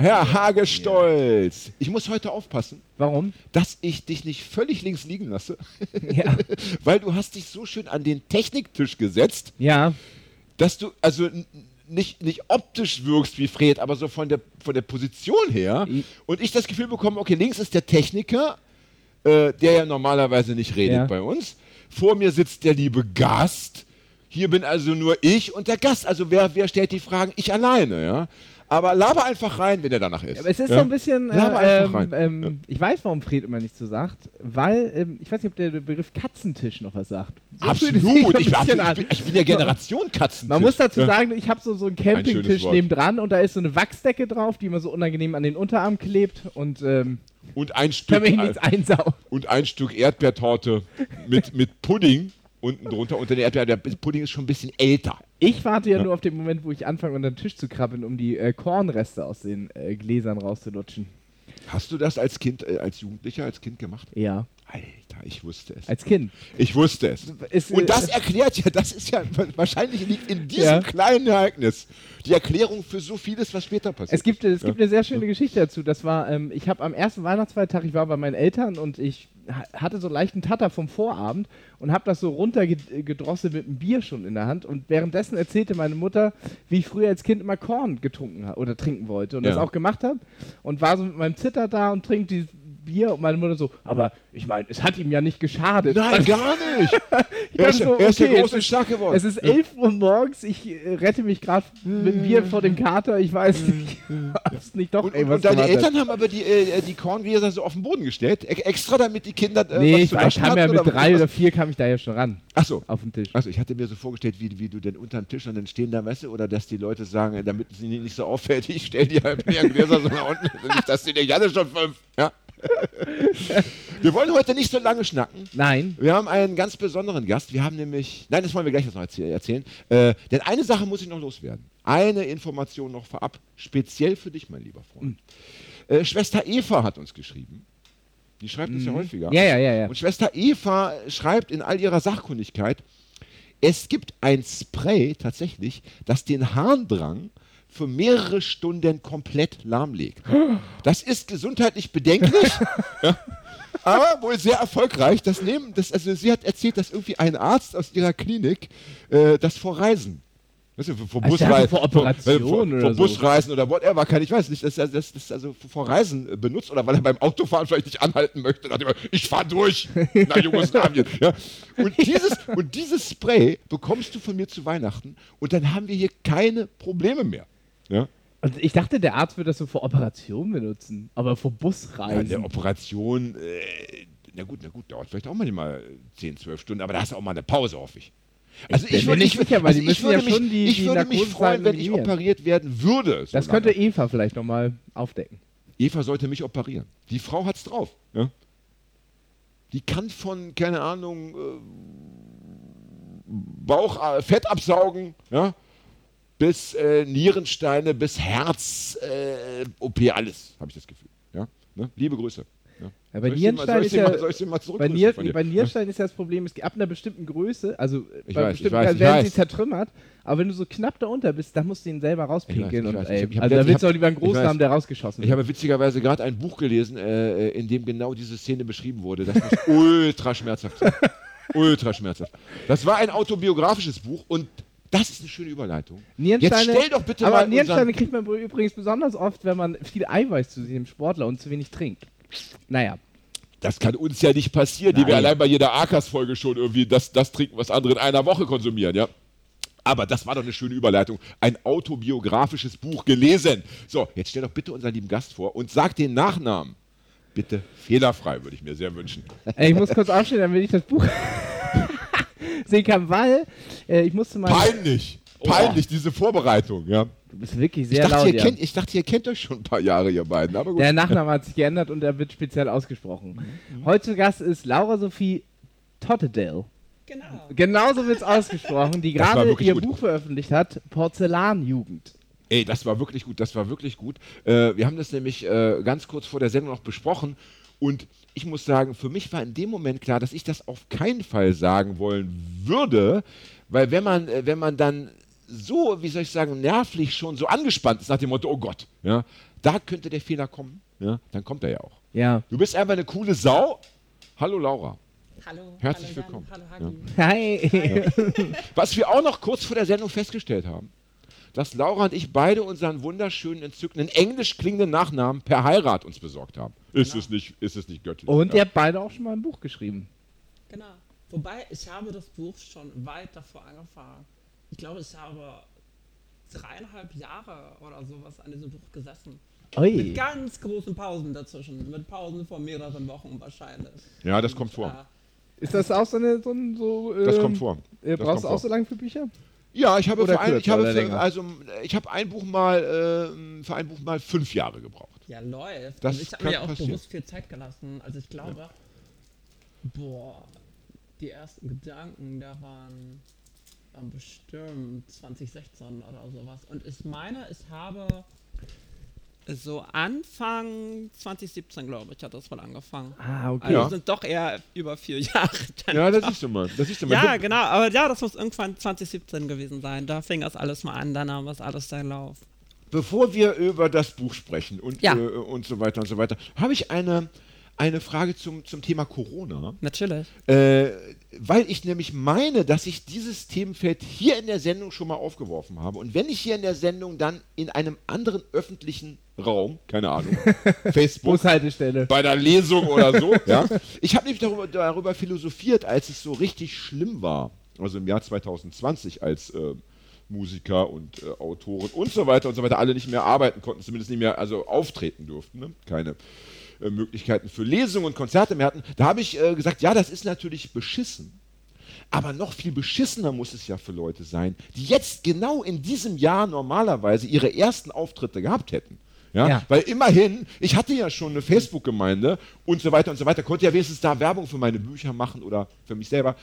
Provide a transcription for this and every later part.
Herr Hagestolz. Ich muss heute aufpassen, Warum? dass ich dich nicht völlig links liegen lasse. Ja. Weil du hast dich so schön an den Techniktisch gesetzt, Ja. dass du also nicht, nicht optisch wirkst wie Fred, aber so von der, von der Position her. Und ich das Gefühl bekomme, okay, links ist der Techniker, äh, der ja normalerweise nicht redet Ja. bei uns. Vor mir sitzt der liebe Gast. Hier bin also nur ich und der Gast. Also wer, wer stellt die Fragen? Ich alleine, ja. Aber laber einfach rein, wenn er danach ist. Aber es ist ja? so ein bisschen. Laber Äh, einfach ähm, rein. ähm, Ich weiß, warum Fred immer nicht so sagt, weil ähm, ich weiß nicht, ob der Begriff Katzentisch noch was sagt. So Absolut. ein Ich, ich, bin, ich bin der Generation Katzen. Man muss dazu ja. sagen, ich habe so, so einen Campingtisch Wort. nebendran und da ist so eine Wachsdecke drauf, die immer so unangenehm an den Unterarm klebt und ähm, Und ein Stück, nichts und ein Stück Erdbeertorte mit, mit Pudding unten drunter. Unter der Erdbeer, der Pudding ist schon ein bisschen älter. Ich warte ja, nur auf den Moment, wo ich anfange, unter den Tisch zu krabbeln, um die äh, Kornreste aus den äh, Gläsern rauszulutschen. Hast du das als Kind, äh, als Jugendlicher, als Kind gemacht? Ja, Alter, ich wusste es. als Kind. Ich wusste es. Ist, Und das erklärt ja, das ist ja, wahrscheinlich liegt in diesem Ja. kleinen Ereignis die Erklärung für so vieles, was später passiert. Es gibt, es Ja. gibt eine sehr schöne Geschichte dazu. Das war, ähm, ich habe am ersten Weihnachtsfeiertag, ich war bei meinen Eltern und ich ha- hatte so leichten Tatter vom Vorabend und habe das so runtergedrosselt mit einem Bier schon in der Hand. Und währenddessen erzählte meine Mutter, wie ich früher als Kind immer Korn getrunken oder trinken wollte und das Ja. auch gemacht habe. Und war so mit meinem Zitter da und trinkt dieses Bier und meine Mutter so, aber ich meine, es hat ihm ja nicht geschadet. Nein, gar nicht. Ich er ist, so, er ist okay, groß es und ist- stark geworden. Es ist 11 Uhr morgens, ich äh, rette mich gerade mit dem Bier vor dem Kater, ich weiß nicht, ob es nicht doch und, ey, und, deine. Eltern haben aber die, äh, die Korngläser so auf den Boden gestellt, e extra damit die Kinder äh, Nee, was ich ich kam ja mit oder drei was? oder vier kam ich da ja schon ran Achso. auf den Tisch. Also ich hatte mir so vorgestellt, wie, wie du denn unter dem Tisch und dann stehen da, weißt du, oder dass die Leute sagen, äh, damit es ihnen nicht so auffällt, ich stelle die halt leeren Gläser so nach unten, nicht, dass die nicht alle schon fünf. Ja. Wir wollen heute nicht so lange schnacken. Nein, Wir haben einen ganz besonderen Gast. Wir haben nämlich, nein, das wollen wir gleich noch erzäh- erzählen. Äh, denn eine Sache muss ich noch loswerden. Eine Information noch vorab, speziell für dich, mein lieber Freund. Äh, Schwester Eva hat uns geschrieben. Die schreibt uns ja häufiger. ja, ja, ja, ja. Und Schwester Eva schreibt in all ihrer Sachkundigkeit, es gibt ein Spray tatsächlich, das den Harndrang für mehrere Stunden komplett lahmlegt. Das ist gesundheitlich bedenklich, ja, aber wohl sehr erfolgreich. Das nehmen, das, also sie hat erzählt, dass irgendwie ein Arzt aus ihrer Klinik äh, das vor Reisen Weißt du, vor, Also Busreisen, vor Operationen vor, oder vor so. Busreisen oder whatever, kann ich weiß nicht, dass er das, das also vor Reisen äh, benutzt oder weil er beim Autofahren vielleicht nicht anhalten möchte, nachdem er, ich fahr durch nach Jugoslawien. ja. und, dieses, und dieses Spray bekommst du von mir zu Weihnachten und dann haben wir hier keine Probleme mehr. Ja. Und ich dachte, der Arzt würde das so vor Operationen benutzen, aber vor Ja, Busreisen. eine Operation, äh, na gut, na gut, dauert vielleicht auch manchmal 10, 12 Stunden, aber da hast du auch mal eine Pause, hoffe ich. Also ich würde, mir nicht ich, sicher, weil also die müssen ja mich, schon die- ich die würde mich Narkosezeiten freuen, wenn ich operiert werden würde. so das lange. könnte Eva vielleicht nochmal aufdecken. Eva sollte mich operieren. Die Frau hat's drauf. Ja? Die kann von, keine Ahnung, äh, Bauch, äh, Fett absaugen, ja? Bis äh, Nierensteine, bis Herz, äh, OP, alles, habe ich das Gefühl. Ja? Ne? Liebe Grüße. Ja? Ja, bei Soll ich sie mal- Nierenstein ich ist sie ja- ich sie Bei, Nier, bei Nierenstein ist ja das Problem, es, ab einer bestimmten Größe, also Ich bei weiß, ich bestimmten weiß, ich werden sie weiß. zertrümmert, aber wenn du so knapp darunter bist, dann musst du ihn selber rauspinkeln. Ich ich und, weiß. ey, Ich also da ich willst du auch lieber einen ich Großen haben, der rausgeschossen Ich wird. habe witzigerweise gerade ein Buch gelesen, äh, in dem genau diese Szene beschrieben wurde. Das muss ultra schmerzhaft sein. ultra schmerzhaft. Das war ein autobiografisches Buch und das ist eine schöne Überleitung. Nierensteine, Jetzt stell doch bitte aber mal Nierensteine kriegt man übrigens besonders oft, wenn man viel Eiweiß zu sich nimmt, Sportler und zu wenig trinkt. Naja, Das kann uns ja nicht passieren, die wir Nein. allein bei jeder Akas-Folge schon irgendwie das, das trinken, was andere in einer Woche konsumieren, ja. Aber das war doch eine schöne Überleitung. Ein autobiografisches Buch gelesen. So, jetzt stell doch bitte unseren lieben Gast vor und sag den Nachnamen. Bitte fehlerfrei, würde ich mir sehr wünschen. Ey, ich muss kurz aufstehen, damit ich das Buch sehen kann, weil äh, ich musste mal. Peinlich. Peinlich, diese Vorbereitung, ja. Du bist wirklich Ich sehr dachte, laut. ihr ja. kennt, ich dachte, ihr kennt euch schon ein paar Jahre, ihr beiden. Aber gut. Der Nachname hat sich geändert und er wird speziell ausgesprochen. Mhm. Heute zu Gast ist Laura Sophie Pottedale. Genau. Genauso wird es ausgesprochen, die gerade ihr gut. Buch veröffentlicht hat, Porzellanjugend. Ey, das war wirklich gut, das war wirklich gut. Äh, wir haben das nämlich äh, ganz kurz vor der Sendung noch besprochen und ich muss sagen, für mich war in dem Moment klar, dass ich das auf keinen Fall sagen wollen würde, weil wenn man, äh, wenn man dann so, wie soll ich sagen, nervlich schon so angespannt ist nach dem Motto, oh Gott, ja, da könnte der Fehler kommen, ja, dann kommt er ja auch. Ja. Du bist einfach eine coole Sau. Hallo Laura. Hallo. Herzlich hallo Jan, willkommen. Hallo Hagi. Hi. Was wir auch noch kurz vor der Sendung festgestellt haben, dass Laura und ich beide unseren wunderschönen, entzückenden, englisch klingenden Nachnamen per Heirat uns besorgt haben. Ist, es, nicht, ist es nicht göttlich? Und ihr ja. habt beide auch schon mal ein Buch geschrieben. Genau. Wobei, ich habe das Buch schon weit davor angefangen. Ich glaube, ich habe dreieinhalb Jahre oder sowas an diesem Buch gesessen. Mit Ui. ganz großen Pausen dazwischen. Mit Pausen von mehreren Wochen wahrscheinlich. ja, das kommt vor. Ja, Ist das auch so eine, so ein, so, Das ähm, kommt vor. Äh, Das brauchst kommt du auch vor. so lange für Bücher? Ja, ich habe, für ein, ich habe, für, also, ich habe ein Buch mal ähm, für ein Buch mal fünf Jahre gebraucht. ja läuft. Das Und ich habe mir auch passieren. bewusst viel Zeit gelassen. Also ich glaube, boah, die ersten Gedanken, da waren, waren bestimmt 2016 oder sowas. Und ich meine, ich habe so Anfang 2017, glaube ich, hat das wohl angefangen. Ah, okay. Also Ja. sind doch eher über vier Jahre. dann. Ja, das siehst du mal. Das siehst du mal. Ja, genau, aber ja, das muss irgendwann 2017 gewesen sein. Da fing das alles mal an, dann nahm das alles seinen Lauf. Bevor wir über das Buch sprechen und, Ja. äh, und so weiter und so weiter, habe ich eine, eine Frage zum, zum Thema Corona. Natürlich. Äh, weil ich nämlich meine, dass ich dieses Themenfeld hier in der Sendung schon mal aufgeworfen habe. Und wenn ich hier in der Sendung dann in einem anderen öffentlichen Raum, keine Ahnung, Facebook, Bushaltestelle. bei der Lesung oder so, ja, ich habe nämlich darüber, darüber philosophiert, als es so richtig schlimm war, also im Jahr 2020, als äh, Musiker und äh, Autoren und so weiter und so weiter alle nicht mehr arbeiten konnten, zumindest nicht mehr also auftreten durften, ne? keine äh, Möglichkeiten für Lesungen und Konzerte mehr hatten. Da habe ich äh, gesagt, ja, das ist natürlich beschissen. Aber noch viel beschissener muss es ja für Leute sein, die jetzt genau in diesem Jahr normalerweise ihre ersten Auftritte gehabt hätten. Ja? Ja. Weil immerhin, ich hatte ja schon eine Facebook-Gemeinde und so weiter und so weiter, konnte ja wenigstens da Werbung für meine Bücher machen oder für mich selber.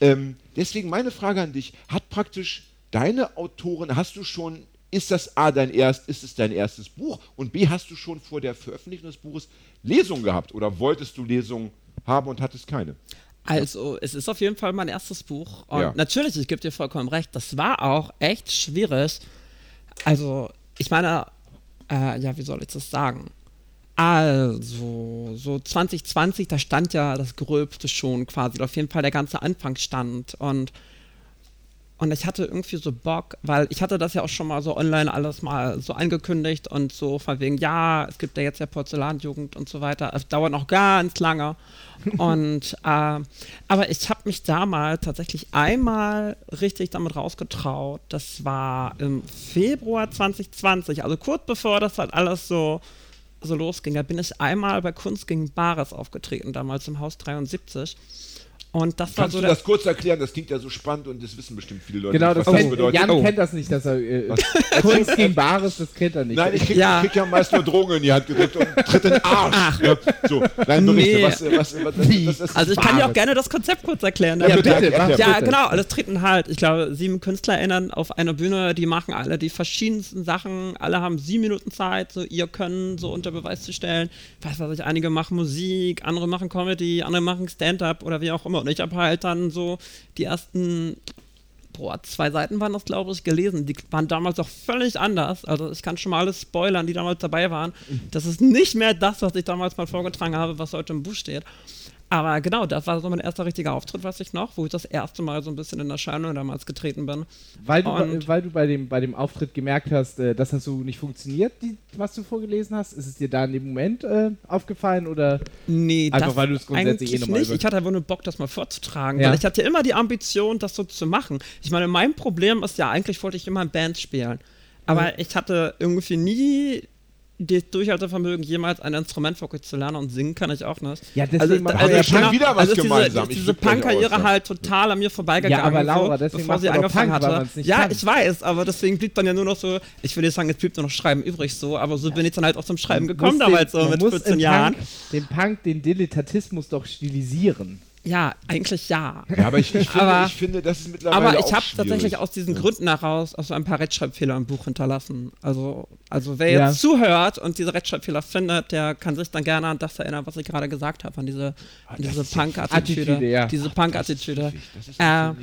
Ähm, deswegen meine Frage an dich: Hat praktisch deine Autorin, hast du schon, ist das A dein erst, ist es dein erstes Buch und B hast du schon vor der Veröffentlichung des Buches Lesungen gehabt oder wolltest du Lesungen haben und hattest keine? Also, es ist auf jeden Fall mein erstes Buch. Und Ja. natürlich, ich gebe dir vollkommen recht, das war auch echt schwierig. Also, ich meine, äh, ja, wie soll ich das sagen? Also, so 2020, da stand ja das Gröbste schon quasi, auf jeden Fall der ganze Anfang stand. Und, und ich hatte irgendwie so Bock, weil ich hatte das ja auch schon mal so online alles mal so angekündigt und so von wegen, ja, es gibt ja jetzt ja Porzellanjugend und so weiter. Es dauert noch ganz lange. Und äh, aber ich habe mich damals tatsächlich einmal richtig damit rausgetraut. Das war im Februar 2020, also kurz bevor das halt alles so, so losging. Da bin ich einmal bei Kunst gegen Bares aufgetreten, damals im Haus 73. Und das war Kannst so du das kurz erklären? Das klingt ja so spannend und das wissen bestimmt viele Leute. Genau, nicht, das was das kennt, bedeutet. Jan Oh. kennt das nicht, dass er äh, Kunst gegen Bares, das kennt er nicht. Nein, ich krieg, Ja. ich krieg ja meist nur Drogen in die Hand gedrückt und tritt in den Arsch. Ja, so, nein, berichte, Nee. was, was, was, was, was, was Also ich kann dir auch gerne das Konzept kurz erklären. Ja, damit bitte, erklär. Ja, bitte. genau. Alles treten halt, ich glaube, sieben KünstlerInnen auf einer Bühne, die machen alle die verschiedensten Sachen. Alle haben sieben Minuten Zeit, so ihr Können so unter Beweis zu stellen. Was weiß ich, einige machen Musik, andere machen Comedy, andere machen Stand-up oder wie auch immer. Und ich habe halt dann so die ersten, boah, zwei Seiten waren das, glaube ich, gelesen. Die waren damals auch völlig anders. Also ich kann schon mal alles spoilern, die damals dabei waren. Das ist nicht mehr das, was ich damals mal vorgetragen habe, was heute im Buch steht. Aber genau, das war so mein erster richtiger Auftritt, weiß ich noch, wo ich das erste Mal so ein bisschen in Erscheinung damals getreten bin. Weil du, Und- weil du bei, dem, bei dem Auftritt gemerkt hast, äh, dass das so nicht funktioniert, die, was du vorgelesen hast. Ist es dir da in dem Moment äh, aufgefallen oder? Nee, Einfach das weil du es grundsätzlich eh nochmal nicht. Ich hatte einfach nur Bock, das mal vorzutragen, Ja. weil ich hatte immer die Ambition, das so zu machen. Ich meine, mein Problem ist ja, eigentlich wollte ich immer in Bands spielen. Aber ich hatte irgendwie nie das Durchhaltevermögen, jemals ein Instrument wirklich zu lernen und singen kann ich auch nicht. Ja, deswegen macht- haben wir ja schon wieder was also ist gemeinsam. Diese, Ich diese Punk-Karriere ja. halt total an mir vorbeigegangen. Ja, aber Laura, so, deswegen bevor machst sie angefangen Punk, hatte. Ja, kann. ich weiß, aber deswegen blieb dann ja nur noch so, ich will nicht sagen, es blieb nur noch Schreiben übrig so, aber so bin ich dann halt auch zum Schreiben gekommen damals den, so mit muss 14 im Jahren. Punk, den Punk, den Dilettantismus doch stilisieren. Ja, eigentlich ja. Ja, aber ich, ich, finde, Aber- ich finde, das ist mittlerweile Aber ich habe tatsächlich aus diesen Gründen heraus auch so ein paar Rechtschreibfehler im Buch hinterlassen. Also, also wer Ja. jetzt zuhört und diese Rechtschreibfehler findet, der kann sich dann gerne an das erinnern, was ich gerade gesagt habe, an diese, an diese Ah, ist ja Punk-Attitüde. Attitüde, ja. Diese Punk-Attitüde. Das Äh.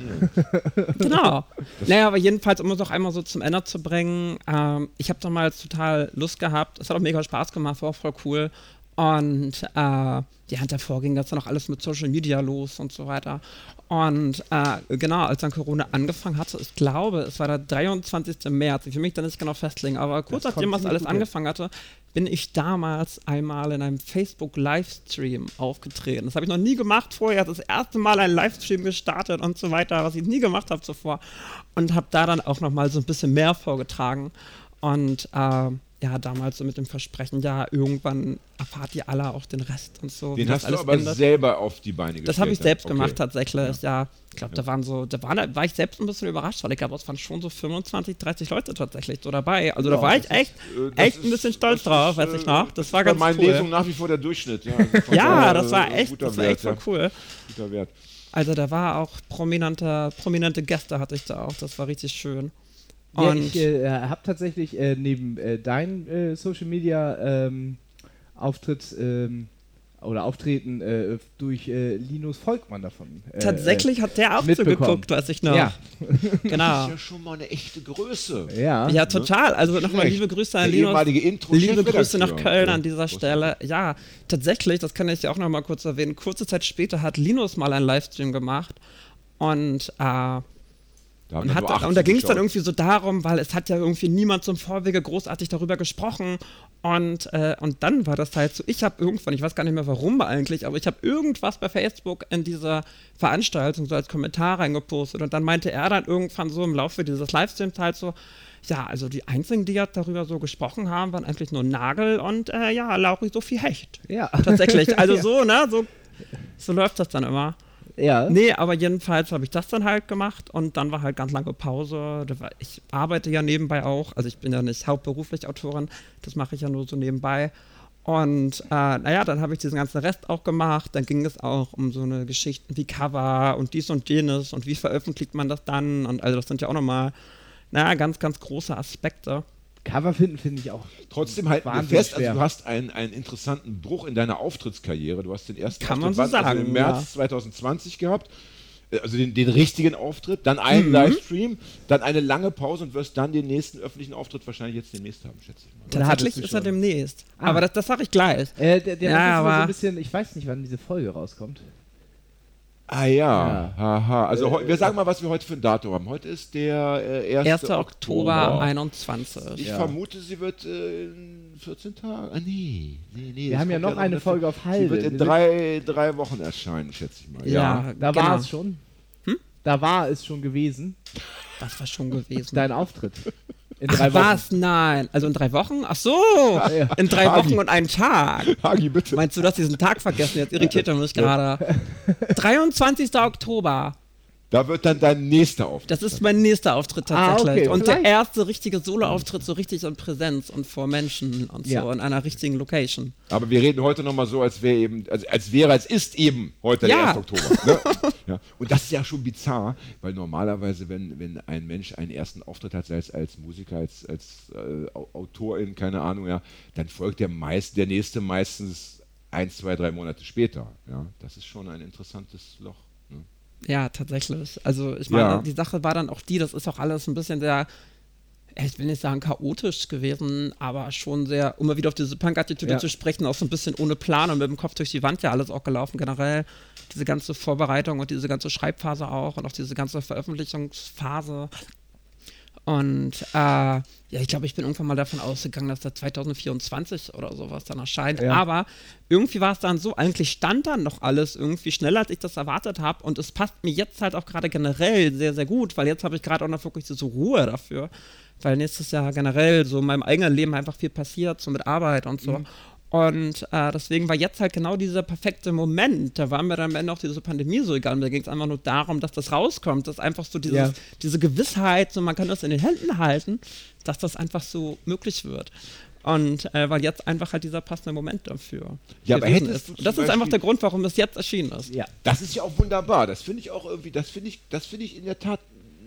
Genau. naja, aber jedenfalls, um es auch einmal so zum Ende zu bringen, ähm, ich habe damals total Lust gehabt. Es hat auch mega Spaß gemacht, war auch voll cool. Und äh, ja, davor ging das dann auch alles mit Social Media los und so weiter. Und äh, genau, als dann Corona angefangen hatte, ich glaube, es war der 23. März, ich will mich da nicht genau festlegen, aber kurz Das nachdem was alles gut angefangen hatte, bin ich damals einmal in einem Facebook-Livestream aufgetreten. Das habe ich noch nie gemacht vorher. Das erste Mal einen Livestream gestartet und so weiter, was ich nie gemacht habe zuvor. Und habe da dann auch noch mal so ein bisschen mehr vorgetragen. Und äh, ja, damals so mit dem Versprechen, ja, irgendwann erfahrt ihr alle auch den Rest und so. Den das hast du aber endet. selber auf die Beine gestellt. Das habe ich selbst Okay. gemacht tatsächlich, ja. Ich glaube, da waren so, da waren, war ich selbst ein bisschen überrascht, weil ich glaube, es waren schon so 25, 30 Leute tatsächlich so dabei. Also da Ja, war das ich echt, Äh, das echt ein ist- bisschen stolz drauf, ist, weiß ich äh, noch. Das war ganz meinen cool. Lesungen nach wie vor der Durchschnitt. Ja, Ja, das war äh, echt, das war Wert, echt voll ja. cool. Guter Wert. Also da war auch prominente, prominente Gäste hatte ich da auch, das war richtig schön. Ja, Und ich äh, habe tatsächlich äh, neben äh, deinem äh, Social Media ähm, Auftritt ähm, oder Auftreten äh, durch äh, Linus Volkmann davon. Äh, tatsächlich hat der auch zugeguckt, weiß ich noch. Ja. Genau. Das ist ja schon mal eine echte Größe. Ja. Ja, total. Also nochmal liebe Grüße an Linus. Liebe Grüße nach. Köln Ja, an dieser. Stelle. Ja, tatsächlich, das kann ich ja auch noch mal kurz erwähnen. Kurze Zeit später hat Linus mal einen Livestream gemacht und, äh, Da und, hat, nur dann- 18 und da ging es dann irgendwie so darum, weil es hat ja irgendwie niemand zum Vorwege großartig darüber gesprochen und, äh, und dann war das halt so, ich habe irgendwann, ich weiß gar nicht mehr warum eigentlich, aber ich habe irgendwas bei Facebook in dieser Veranstaltung so als Kommentar reingepostet und dann meinte er dann irgendwann so im Laufe dieses Livestreams halt so, ja, also die einzigen, die ja darüber so gesprochen haben, waren eigentlich nur Nagel und äh, ja, Lauri Sophie Hecht. ja. Tatsächlich. Also Ja. so, ne? So, so läuft das dann immer. Ja. Nee, aber jedenfalls habe ich das dann halt gemacht und dann war halt ganz lange Pause. Ich arbeite ja nebenbei auch, also ich bin ja nicht hauptberuflich Autorin, das mache ich ja nur so nebenbei. Und äh, naja, dann habe ich diesen ganzen Rest auch gemacht. Dann ging es auch um so eine Geschichten wie Cover und dies und jenes und wie veröffentlicht man das dann. Und also das sind ja auch nochmal, naja, ganz, ganz große Aspekte. Cover finden finde ich auch. Trotzdem halten wir Wahnsinnig fest, schwer. also du hast einen, einen interessanten Bruch in deiner Auftrittskarriere. Du hast den ersten Kann man so also sagen, im März ja. 2020 gehabt. Äh, Also den, den richtigen Auftritt, dann einen Mhm. Livestream, dann eine lange Pause und wirst dann den nächsten öffentlichen Auftritt wahrscheinlich jetzt demnächst haben, schätze ich mal. Tatsächlich ist er demnächst. Ah. Aber das, das sage ich gleich. Äh, der der Ja, immer so aber- ein bisschen, ich weiß nicht, wann diese Folge rauskommt. Ah ja, Ja. haha. Also heu- wir sagen mal, was wir heute für ein Datum haben. Heute ist der äh, 1. 1. Oktober 21. Ich Ja. vermute, sie wird äh, in 14 Tagen. Ah, nee. nee, nee Wir haben ja noch eine eine- Folge auf Sie Halde. wird in Wir drei, drei Wochen erscheinen, schätze ich mal. Ja. Da genau. war es schon. Da war es schon gewesen, Das war schon gewesen. dein Auftritt. In drei Ach, Wochen. was? Nein. Also in drei Wochen? Ach so. ja. In drei Hagi. Wochen und einen Tag. Hagi, bitte. Meinst du, hast diesen Tag vergessen? Jetzt irritiert er mich gerade. 23. Oktober. Da wird dann dein nächster Auftritt. Das ist mein nächster Auftritt Ah, tatsächlich. okay. Und Vielleicht- der erste richtige Solo-Auftritt, so richtig in Präsenz und vor Menschen und so Ja. in einer richtigen Location. Aber wir reden heute nochmal so, als wäre eben, also als wäre, als ist eben heute der Ja. 1. Oktober. Ne? ja. Und das ist ja schon bizarr, weil normalerweise, wenn, wenn ein Mensch einen ersten Auftritt hat, sei es als Musiker, als, als äh, Au- Autorin, keine Ahnung, ja, dann folgt der meist, der nächste meistens ein, zwei, drei Monate später. Ja. Das ist schon ein interessantes Loch. Ja, tatsächlich. Also ich meine, Ja. die Sache war dann auch die, das ist auch alles ein bisschen sehr, ich will nicht sagen chaotisch gewesen, aber schon sehr, um mal wieder auf diese Punk-Attitüde Ja. zu sprechen, auch so ein bisschen ohne Plan und mit dem Kopf durch die Wand ja alles auch gelaufen generell. Diese ganze Vorbereitung und diese ganze Schreibphase auch und auch diese ganze Veröffentlichungsphase. Und äh, ja, ich glaube, ich bin irgendwann mal davon ausgegangen, dass da 2024 oder sowas dann erscheint. Ja. Aber irgendwie war es dann so, eigentlich stand dann noch alles irgendwie schneller, als ich das erwartet habe. Und es passt mir jetzt halt auch gerade generell sehr, sehr gut, weil jetzt habe ich gerade auch noch wirklich so Ruhe dafür. Weil nächstes Jahr generell so in meinem eigenen Leben einfach viel passiert, so mit Arbeit und so. Und äh, deswegen war jetzt halt genau dieser perfekte Moment. Da war mir dann am Ende auch diese Pandemie so egal. Mir ging es einfach nur darum, dass das rauskommt, dass einfach so dieses, Ja. diese Gewissheit, so man kann das in den Händen halten, dass das einfach so möglich wird. Und äh, weil jetzt einfach halt dieser passende Moment dafür Ja, aber hättest ist. Das ist einfach der Grund, warum es jetzt erschienen ist. Ja. Das ist ja auch wunderbar. Das finde ich auch irgendwie, das finde ich, das finde ich in der Tat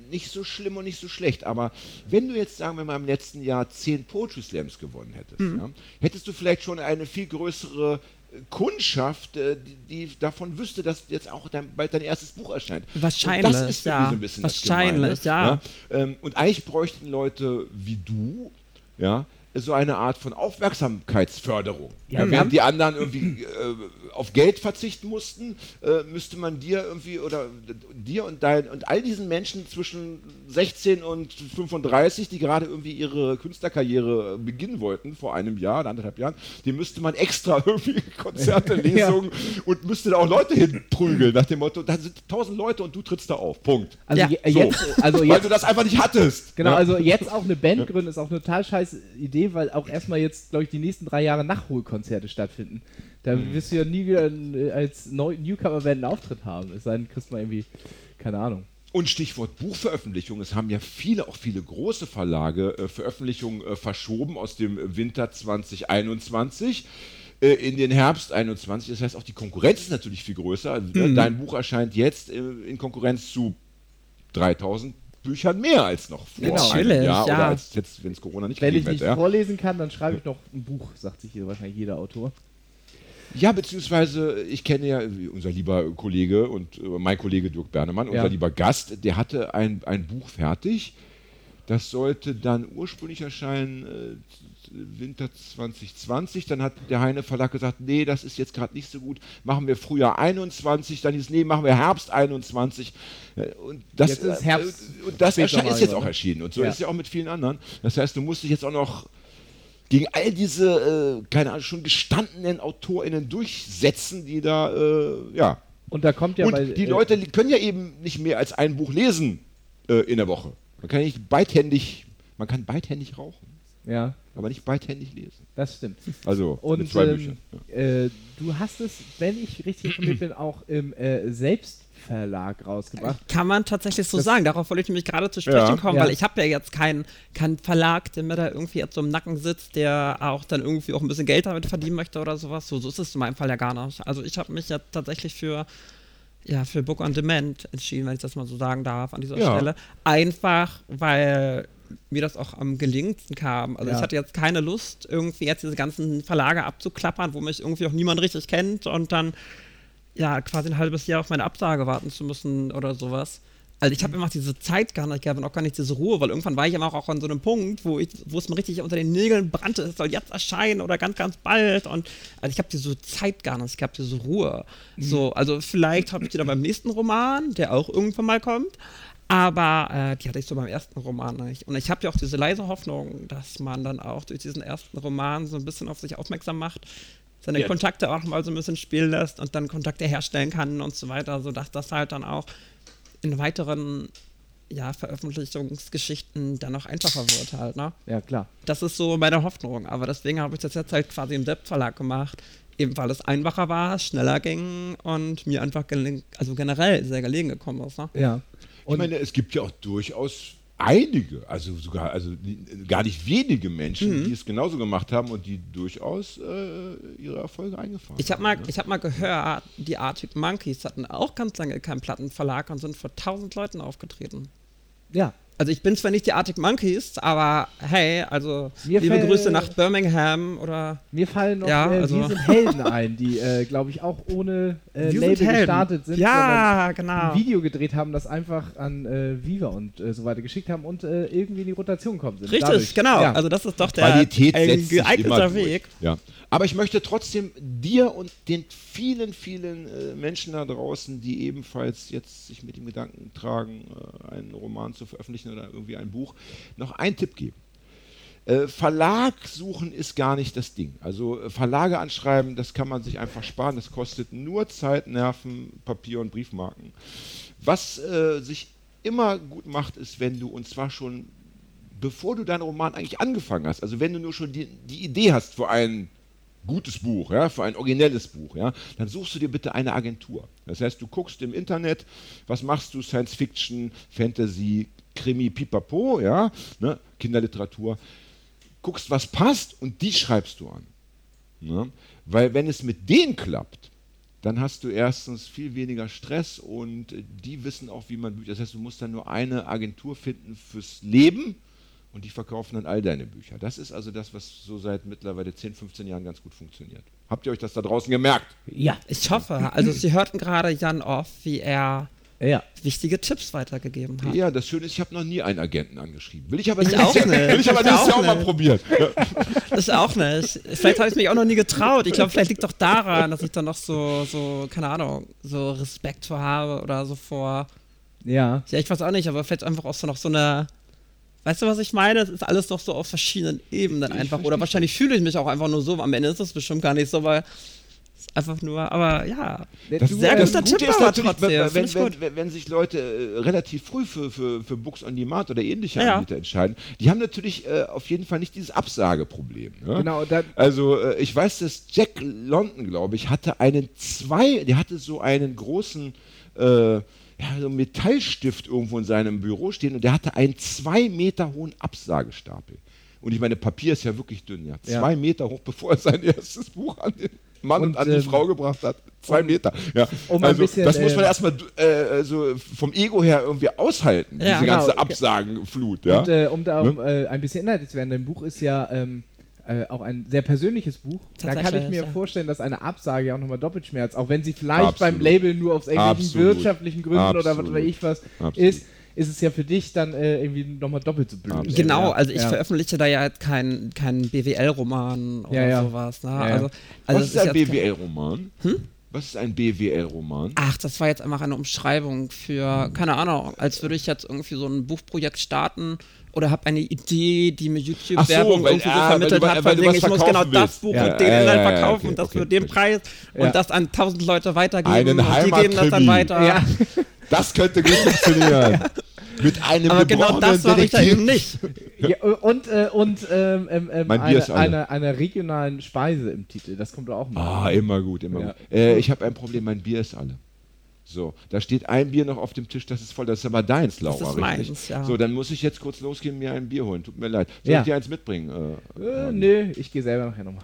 nicht so schlimm und nicht so schlecht. Aber wenn du jetzt, sagen wir mal, im letzten Jahr zehn Poetry Slams gewonnen hättest, Mhm. ja, hättest du vielleicht schon eine viel größere äh, Kundschaft, äh, die, die davon wüsste, dass jetzt auch dein, bald dein erstes Buch erscheint. Wahrscheinlich, Und das ist ja. so ein bisschen Wahrscheinlich, das Gemeine, ja. Ähm, und eigentlich bräuchten Leute wie du, ja, so eine Art von Aufmerksamkeitsförderung. Ja, Ja, während haben- die anderen irgendwie äh, auf Geld verzichten mussten, äh, müsste man dir irgendwie oder dir und dein und all diesen Menschen zwischen 16 und 35, die gerade irgendwie ihre Künstlerkarriere beginnen wollten vor einem Jahr oder anderthalb Jahren, die müsste man extra irgendwie Konzerte, Ja. Lesungen und müsste da auch Leute hinprügeln nach dem Motto, da sind tausend Leute und du trittst da auf. Punkt. Also, Ja. je, So. jetzt, also Weil jetzt, du das einfach nicht hattest. genau, Ja. also jetzt auch eine Band gründen ist auch eine total scheiß Idee, weil auch erstmal jetzt, glaube ich, die nächsten drei Jahre Nachholkonzerte stattfinden. Da Mhm. wirst du ja nie wieder äh, als Neu Newcomer-Band einen Auftritt haben. Es sei denn, kriegst mal irgendwie, keine Ahnung. Und Stichwort Buchveröffentlichung. Es haben ja viele, auch viele große Verlage äh, Veröffentlichungen äh, verschoben aus dem Winter 2021 äh, in den Herbst 21. Das heißt, auch die Konkurrenz ist natürlich viel größer. Also, ne, Dein Buch erscheint jetzt äh, in Konkurrenz zu 3000 Büchern mehr als noch vor Genau. einem Jahr ja. oder als jetzt, wenn es Corona nicht Wenn ich nicht hätte. Vorlesen kann, dann schreibe ich noch ein Buch, sagt sich hier wahrscheinlich jeder Autor. Ja, beziehungsweise ich kenne ja unser lieber Kollege und äh, mein Kollege Dirk Bernemann, Ja. unser lieber Gast, der hatte ein, ein Buch fertig. Das sollte dann ursprünglich erscheinen äh, Winter 2020. Dann hat der Heine Verlag gesagt, nee, das ist jetzt gerade nicht so gut. Machen wir Frühjahr 21. Dann hieß, nee, machen wir Herbst 21. Äh, Und das, Jetzt ist Herbst äh, und das ist jetzt auch ne? erschienen. Und so Ja. ist es ja auch mit vielen anderen. Das heißt, du musst dich jetzt auch noch gegen all diese, äh, keine Ahnung, schon gestandenen AutorInnen durchsetzen, die da, äh, ja. Und da kommt ja Und bei. die äh, Leute können ja eben nicht mehr als ein Buch lesen äh, in der Woche. Man kann nicht beidhändig, man kann beidhändig rauchen, Ja, aber nicht beidhändig lesen. das stimmt. Also Und mit zwei ähm, Büchern. Ja. äh, du hast es, wenn ich richtig informiert bin, auch im äh, Selbstverlag rausgebracht. Kann man tatsächlich so Das- sagen. Darauf wollte ich nämlich gerade zu sprechen Ja. kommen, Ja. weil ich habe ja jetzt keinen keinen Verlag, der mir da irgendwie jetzt so im Nacken sitzt, der auch dann irgendwie auch ein bisschen Geld damit verdienen möchte oder sowas. So, so ist es in meinem Fall ja gar nicht. Also ich habe mich ja tatsächlich für ja, für Book on Demand entschieden, wenn ich das mal so sagen darf an dieser Ja. Stelle. Einfach, weil mir das auch am gelingendsten kam. Also Ja. ich hatte jetzt keine Lust, irgendwie jetzt diese ganzen Verlage abzuklappern, wo mich irgendwie auch niemand richtig kennt und dann ja quasi ein halbes Jahr auf meine Absage warten zu müssen oder sowas. Also ich habe immer diese Zeit gar nicht gehabt und auch gar nicht diese Ruhe, weil irgendwann war ich immer auch an so einem Punkt, wo, ich, wo es mir richtig unter den Nägeln brannte, es soll jetzt erscheinen oder ganz, ganz bald. Und also ich habe diese Zeit gar nicht, ich habe diese Ruhe. So, also vielleicht habe ich die dann beim nächsten Roman, der auch irgendwann mal kommt. Aber äh, die hatte ich so beim ersten Roman nicht. Und ich habe ja auch diese leise Hoffnung, dass man dann auch durch diesen ersten Roman so ein bisschen auf sich aufmerksam macht, seine Ja. Kontakte auch mal so ein bisschen spielen lässt und dann Kontakte herstellen kann und so weiter, sodass das halt dann auch in weiteren ja, Veröffentlichungsgeschichten dann noch einfacher wird halt, ne? Ja, klar. Das ist so meine Hoffnung. Aber deswegen habe ich das jetzt halt quasi im Selbstverlag gemacht. Eben weil es einfacher war, schneller ging und mir einfach also generell sehr gelegen gekommen ist. Ne? Ja. Ich meine, es gibt ja auch durchaus einige, also sogar, also gar nicht wenige Menschen, Mhm. die es genauso gemacht haben und die durchaus äh, ihre Erfolge eingefahren Ich habe haben. mal, ne? ich hab mal gehört, die Arctic Monkeys hatten auch ganz lange keinen Plattenverlag und sind vor tausend Leuten aufgetreten. Ja. Also ich bin zwar nicht die Arctic Monkeys, aber hey, also Mir liebe fällt- Grüße nach Birmingham oder Mir fallen noch Ja, äh, also- Wir sind Helden ein, die, äh, glaube ich, auch ohne äh, Label sind Helden. gestartet sind, Ja, genau. ein Video gedreht haben, das einfach an äh, Viva und äh, so weiter geschickt haben und äh, irgendwie in die Rotation gekommen sind. Richtig, Dadurch. genau. Ja. Also das ist doch der Qualität ein geeigneter. Weg. Ja. Aber ich möchte trotzdem dir und den vielen, vielen äh, Menschen da draußen, die ebenfalls jetzt sich mit dem Gedanken tragen, äh, einen Roman zu veröffentlichen oder irgendwie ein Buch, noch einen Tipp geben. Äh, Verlag suchen ist gar nicht das Ding. Also äh, Verlage anschreiben, das kann man sich einfach sparen. Das kostet nur Zeit, Nerven, Papier und Briefmarken. Was äh, sich immer gut macht, ist, wenn du, und zwar schon bevor du deinen Roman eigentlich angefangen hast, also wenn du nur schon die, die Idee hast für ein gutes Buch, ja, für ein originelles Buch, ja, dann suchst du dir bitte eine Agentur. Das heißt, du guckst im Internet, was machst du, Science Fiction, Fantasy, Krimi, Pipapo, ja, ne, Kinderliteratur. guckst, was passt und die schreibst du an. Ne? Weil wenn es mit denen klappt, dann hast du erstens viel weniger Stress und äh, die wissen auch, wie man Bücher. Das heißt, du musst dann nur eine Agentur finden fürs Leben und die verkaufen dann all deine Bücher. Das ist also das, was so seit mittlerweile 10, 15 Jahren ganz gut funktioniert. Habt ihr euch das da draußen gemerkt? Ja. Ich hoffe. Also Sie hörten gerade Jan off, wie er Ja. wichtige Tipps weitergegeben hat. Ja, das Schöne ist, ich habe noch nie einen Agenten angeschrieben. Will ich aber Ich nächstes auch nicht. Will ich aber auch Jahr auch mal nicht. probieren. Das auch nicht. Vielleicht habe ich mich auch noch nie getraut. Ich glaube, vielleicht liegt doch daran, dass ich da noch so, so, keine Ahnung, so Respekt vor habe oder so vor. Ja. Ja, ich weiß auch nicht, aber vielleicht einfach auch so noch so eine. Weißt du, was ich meine? Es ist alles noch so auf verschiedenen Ebenen einfach. Oder wahrscheinlich fühle ich mich auch einfach nur so. Am Ende ist es bestimmt gar nicht so, weil es ist einfach nur, aber ja. Das, Sehr das guter Gute Tipp ist aber natürlich, trotzdem. wenn, wenn, wenn, wenn, wenn sich Leute äh, relativ früh für, für, für Books on Demand oder ähnliche Ja. Anbieter entscheiden, die haben natürlich äh, auf jeden Fall nicht dieses Absageproblem. Ne? Genau, Also äh, ich weiß, dass Jack London, glaube ich, hatte einen zwei, der hatte so einen großen äh, ja, so einen Metallstift irgendwo in seinem Büro stehen und der hatte einen zwei Meter hohen Absagestapel. Und ich meine, Papier ist ja wirklich dünn, ja. Ja. Zwei Meter hoch, bevor er sein erstes Buch an den Mann und, Und, an die ähm, Frau gebracht hat. Zwei Meter. Ja. um also, bisschen, das muss man äh, erstmal äh, so vom Ego her irgendwie aushalten, Ja, diese genau. ganze Absagenflut. Ja? Und äh, um da Ne? um, äh, ein bisschen inhaltlich zu werden, dein Buch ist ja ähm, äh, auch ein sehr persönliches Buch. Da kann ich mir ja. vorstellen, dass eine Absage ja auch nochmal doppelt schmerzt, auch wenn sie vielleicht beim Absolut. Label nur aus irgendwelchen Absolut. wirtschaftlichen Gründen oder was Absolut. weiß ich was Absolut. ist, ist es ja für dich dann äh, irgendwie nochmal doppelt so blöd. Absolut. Genau, Ja. also ich ja. veröffentliche da ja halt keinen kein BWL-Roman oder Ja, ja. sowas. Ne? ja. Also, also Was es ist ein BWL-Roman? Was ist ein BWL-Roman? Ach, das war jetzt einfach eine Umschreibung für, keine Ahnung, als würde ich jetzt irgendwie so ein Buchprojekt starten oder habe eine Idee, die mir so, YouTube-Werbung weil- irgendwie so ah, vermittelt weil du- hat, weil von du was ich muss genau verkaufen das willst. Buch Ja, und den ja, Inhalt verkaufen okay, und das okay, für den. Preis Ja. und das an tausend Leute weitergeben Einen und die geben das dann weiter. Ja. Das könnte gut funktionieren. Mit einem Aber genau das war ich da eben nicht. Ja, und äh, und ähm, ähm, ähm, eine, eine, einer regionalen Speise im Titel. Das kommt doch auch mal. Ah, immer gut, immer Ja. gut. Äh, ich habe ein Problem, mein Bier ist alle. So, da steht ein Bier noch auf dem Tisch, das ist voll, das ist aber deins, Laura, ist richtig? meins, ja. So, dann muss ich jetzt kurz losgehen, mir ein Bier holen. Tut mir leid. Soll Ja. ich dir eins mitbringen? Äh, Äh, Hardy? nö, ich gehe selber nachher nochmal.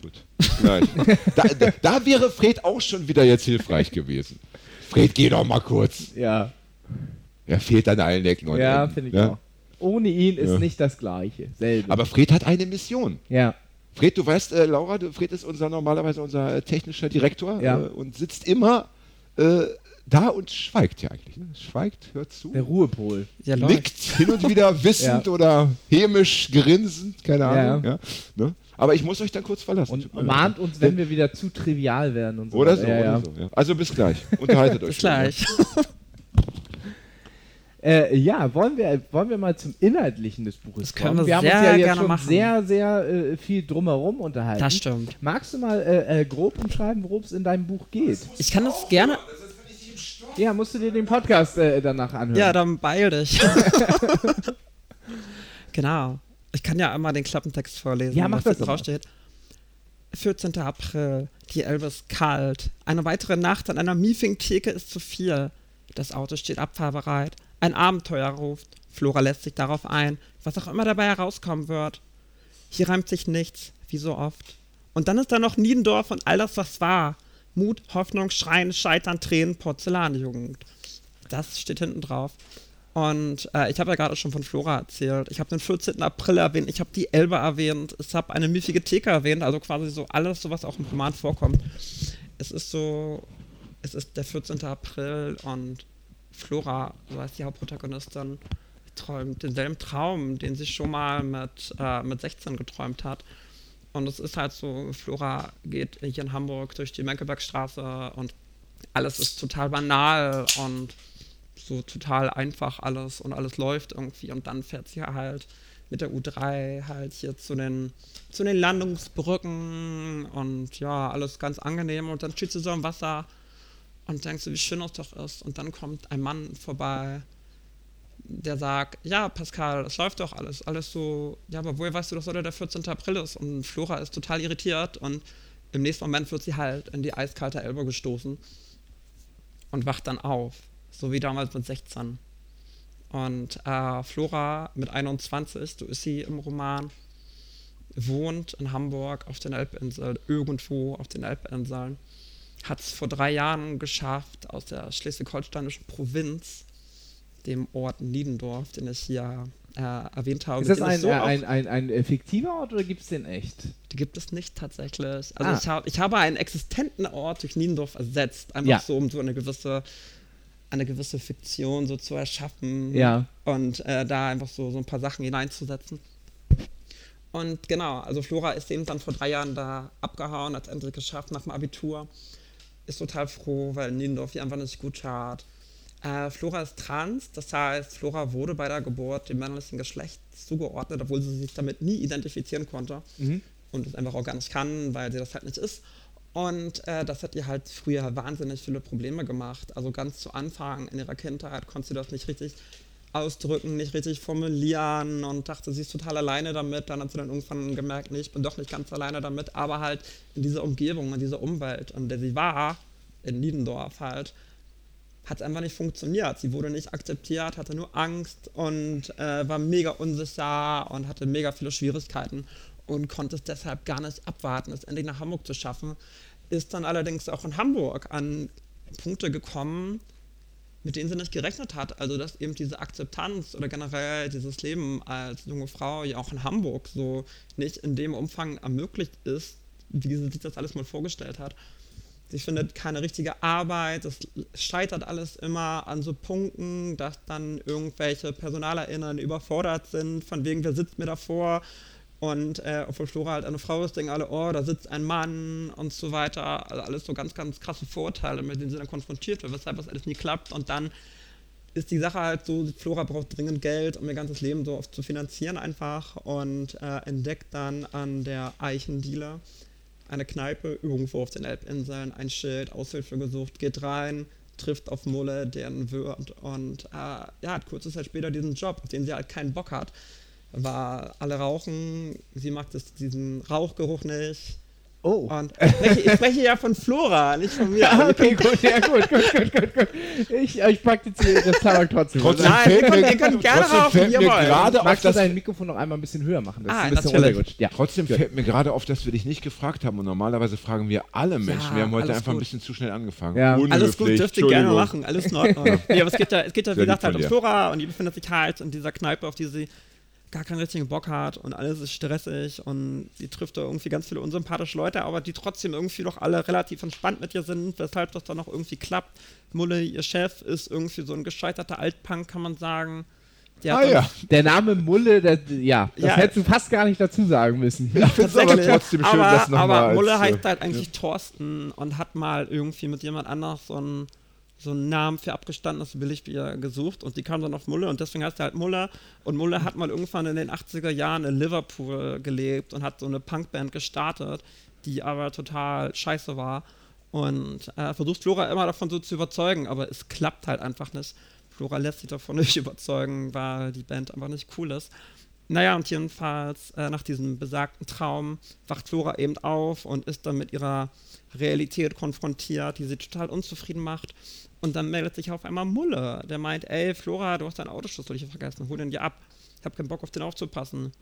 Gut. Gleich. da, da, da wäre Fred auch schon wieder jetzt hilfreich gewesen. Fred, geh doch mal kurz. Ja, Er fehlt an allen Ecken und ja, finde ich ne? auch. Ohne ihn ist Ja. nicht das Gleiche. Selbe. Aber Fred hat eine Mission. ja, Fred, du weißt, äh, Laura, Fred ist unser normalerweise unser äh, technischer Direktor Ja. äh, und sitzt immer äh, da und schweigt ja eigentlich. Ne? Schweigt, hört zu, der Ruhepol. Ja, nickt hin und wieder wissend Ja. oder hämisch grinsend, keine Ahnung. Ja. Ne? Aber ich muss euch dann kurz verlassen. Und mahnt uns, wenn wir wieder zu trivial werden und so. Oder so, ja, oder ja. so. Ja. Also bis gleich. Unterhaltet euch. Bis gleich. Äh, ja, wollen wir, wollen wir mal zum Inhaltlichen des Buches Das können kommen? wir haben sehr uns ja jetzt gerne schon machen. sehr, sehr äh, viel drumherum unterhalten. Das stimmt. Magst du mal äh, äh, grob umschreiben, worum es in deinem Buch geht? Ich kann das gerne. Ja, musst du dir den Podcast äh, danach anhören. Ja, dann beeil dich. genau. Ich kann ja einmal den Klappentext vorlesen, Ja, mach was das mal. draufsteht. 14. April. Die Elbe ist kalt. Eine weitere Nacht an einer Miefing-Theke ist zu viel. Das Auto steht abfahrbereit. Ein Abenteuer ruft. Flora lässt sich darauf ein, was auch immer dabei herauskommen wird. Hier reimt sich nichts, wie so oft. Und dann ist da noch Niedendorf und all das, was war. Mut, Hoffnung, Schreien, Scheitern, Tränen, Porzellanjugend. Das steht hinten drauf. Und äh, ich habe ja gerade schon von Flora erzählt. Ich habe den 14. April erwähnt, ich habe die Elbe erwähnt, ich habe eine miefige Theke erwähnt, also quasi so alles, so was auch im Roman vorkommt. Es ist so, es ist der 14. April und Flora, so heißt die Hauptprotagonistin, träumt denselben Traum, den sie schon mal mit, äh, mit 16 geträumt hat. Und es ist halt so, Flora geht hier in Hamburg durch die Menkebergstraße und alles ist total banal und so total einfach alles und alles läuft irgendwie und dann fährt sie halt mit der U3 halt hier zu den, zu den Landungsbrücken und ja, alles ganz angenehm und dann steht sie so im Wasser und denkst du, wie schön es doch ist und dann kommt ein Mann vorbei, der sagt, ja, Pascal, es läuft doch alles, alles so, ja, aber woher weißt du, dass heute der 14. April ist? Und Flora ist total irritiert und im nächsten Moment wird sie halt in die eiskalte Elbe gestoßen und wacht dann auf, so wie damals mit 16. Und äh, Flora mit 21, so ist sie im Roman, wohnt in Hamburg auf den Elbinseln, irgendwo auf den Elbinseln. Hat es vor drei Jahren geschafft, aus der schleswig-holsteinischen Provinz, dem Ort Niedendorf, den ich hier äh, erwähnt habe. Ist das ein, so äh, ein, ein, ein, äh, fiktiver Ort oder gibt es den echt? Die gibt es nicht tatsächlich. Also Ah. ich, hab, ich habe einen existenten Ort durch Niendorf ersetzt, einfach Ja. so, um so eine gewisse, eine gewisse Fiktion so zu erschaffen Ja. und äh, da einfach so, so ein paar Sachen hineinzusetzen. Und genau, also Flora ist eben dann vor drei Jahren da abgehauen, hat es endlich geschafft nach dem Abitur. Ist total froh, weil Niendorf ihr einfach nicht gut tat. Äh, Flora ist trans, das heißt, Flora wurde bei der Geburt dem männlichen Geschlecht zugeordnet, obwohl sie sich damit nie identifizieren konnte Mhm. und es einfach auch gar nicht kann, weil sie das halt nicht ist. Und äh, das hat ihr halt früher wahnsinnig viele Probleme gemacht. Also ganz zu Anfang in ihrer Kindheit konnte sie das nicht richtig ausdrücken, nicht richtig formulieren und dachte, sie ist total alleine damit. Dann hat sie dann irgendwann gemerkt, nee, ich bin doch nicht ganz alleine damit, aber halt in dieser Umgebung, in dieser Umwelt, in der sie war, in Niedendorf halt, hat es einfach nicht funktioniert. Sie wurde nicht akzeptiert, hatte nur Angst und äh, war mega unsicher und hatte mega viele Schwierigkeiten und konnte es deshalb gar nicht abwarten, es endlich nach Hamburg zu schaffen. Ist dann allerdings auch in Hamburg an Punkte gekommen, mit denen sie nicht gerechnet hat. Also, dass eben diese Akzeptanz oder generell dieses Leben als junge Frau ja auch in Hamburg so nicht in dem Umfang ermöglicht ist, wie sie sich das alles mal vorgestellt hat. Sie findet keine richtige Arbeit, es scheitert alles immer an so Punkten, dass dann irgendwelche PersonalerInnen überfordert sind, von wegen, wer sitzt mir davor? Und äh, obwohl Flora halt eine Frau ist, denken alle, oh, da sitzt ein Mann und so weiter. Also alles so ganz, ganz krasse Vorurteile, mit denen sie dann konfrontiert wird, weshalb das alles nie klappt. Und dann ist die Sache halt so, Flora braucht dringend Geld, um ihr ganzes Leben so oft zu finanzieren einfach und äh, entdeckt dann an der Eichendiele eine Kneipe irgendwo auf den Elbinseln, ein Schild, Aushilfe gesucht, geht rein, trifft auf Mulle, der ihn wird und äh, ja, hat kurze Zeit später diesen Job, auf den sie halt keinen Bock hat. War alle rauchen, sie mag das, diesen Rauchgeruch nicht. Oh. Und ich spreche, ich spreche ja von Flora, nicht von mir. Ja, Also, okay, gut, ja, gut, gut, gut, gut, gut. Ich, ich praktiziere das Tabak trotzdem. Trotzdem Nein, ihr könnt- ihr könnt gerne trotzdem rauchen, fällt wie ihr mir wollt. gerade auf, Magst du dein Mikrofon noch einmal ein bisschen höher machen? Das Ah, ist ein bisschen natürlich. runtergerutscht. Ja. Trotzdem fällt mir gerade auf, dass wir dich nicht gefragt haben und normalerweise fragen wir alle Menschen. wir haben heute einfach ein gut. bisschen zu schnell angefangen. Ja. Alles gut, dürft ihr gerne machen, alles in Ordnung. nee, aber es geht ja, es geht ja wie gesagt, halt um. Flora und die befindet sich halt in dieser Kneipe, auf die sie gar keinen richtigen Bock hat und alles ist stressig und sie trifft da irgendwie ganz viele unsympathische Leute, aber die trotzdem irgendwie doch alle relativ entspannt mit ihr sind, weshalb das dann auch irgendwie klappt. Mulle, ihr Chef, ist irgendwie so ein gescheiterter Altpunk, kann man sagen. Der Ah ja, Der Name Mulle, der, ja, das Ja. hättest du fast gar nicht dazu sagen müssen. ich finde es aber trotzdem schön, aber, dass nochmal aber Mulle als, heißt äh, halt eigentlich Thorsten und hat mal irgendwie mit jemand anders so einen, so einen Namen für abgestandenes Billigbier gesucht und die kam dann auf Mulle und deswegen heißt er halt Mulle und Mulle hat mal irgendwann in den 80er Jahren in Liverpool gelebt und hat so eine Punkband gestartet, die aber total scheiße war und äh, versucht Flora immer davon so zu überzeugen, aber es klappt halt einfach nicht. Flora lässt sich davon nicht überzeugen, weil die Band einfach nicht cool ist. Naja, und jedenfalls äh, nach diesem besagten Traum wacht Flora eben auf und ist dann mit ihrer Realität konfrontiert, die sie total unzufrieden macht. Und dann meldet sich auf einmal Mulle, der meint, ey, Flora, du hast deinen Autoschlüssel hier vergessen, hol den dir ab. Ich habe keinen Bock auf den aufzupassen.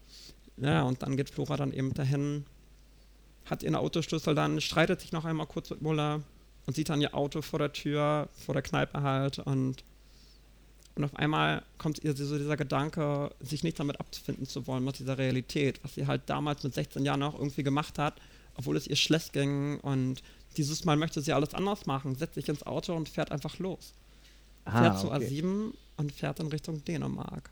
Ja, und dann geht Flora dann eben dahin, hat ihren Autoschlüssel dann, streitet sich noch einmal kurz mit Mulle und sieht dann ihr Auto vor der Tür, vor der Kneipe halt und und auf einmal kommt ihr so dieser Gedanke, sich nicht damit abzufinden zu wollen mit dieser Realität, was sie halt damals mit 16 Jahren auch irgendwie gemacht hat, obwohl es ihr schlecht ging. Und dieses Mal möchte sie alles anders machen, setzt sich ins Auto und fährt einfach los. Fährt zu Ah, okay. A7 und fährt in Richtung Dänemark.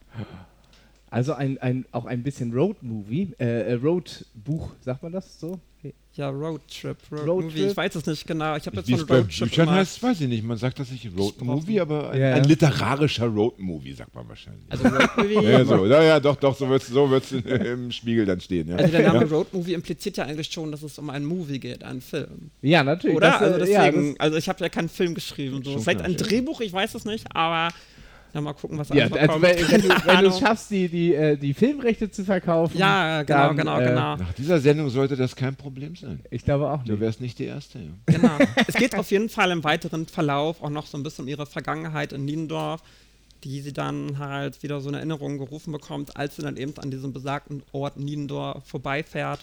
Also ein, ein, auch ein bisschen Road-Movie, äh, äh, Road-Buch, sagt man das so? Ja, Roadtrip, Road, Road Movie, Trip? ich weiß es nicht genau. Ich habe jetzt Wie es von bei Roadtrip Büchern immer- heißt, weiß ich nicht. Man sagt das nicht Road. Movie, aber ein, Ja, ja. ein literarischer Road Movie, sagt man wahrscheinlich. Also Road Movie, ja, so. ja, ja, doch, doch, so wird es so wird's im Spiegel dann stehen. Ja. also der Name ja. Road Movie impliziert ja eigentlich schon, dass es um einen Movie geht, einen Film. Ja, natürlich. Oder? Das, äh, also ja, deswegen, das- also ich habe ja keinen Film geschrieben. So. Vielleicht ein. Drehbuch, ich weiß es nicht, aber ja, mal gucken, was Ja, also kommt. wenn, wenn, du, wenn du es schaffst, die, die, äh, die Filmrechte zu verkaufen. Ja, genau, dann, genau, äh, genau. Nach dieser Sendung sollte das kein Problem sein. Ich glaube auch Du nicht. wärst nicht die Erste. Ja. genau. Es geht auf jeden Fall im weiteren Verlauf auch noch so ein bisschen um ihre Vergangenheit in Niendorf. die sie dann halt wieder so in Erinnerung gerufen bekommt, als sie dann eben an diesem besagten Ort Niendorf vorbeifährt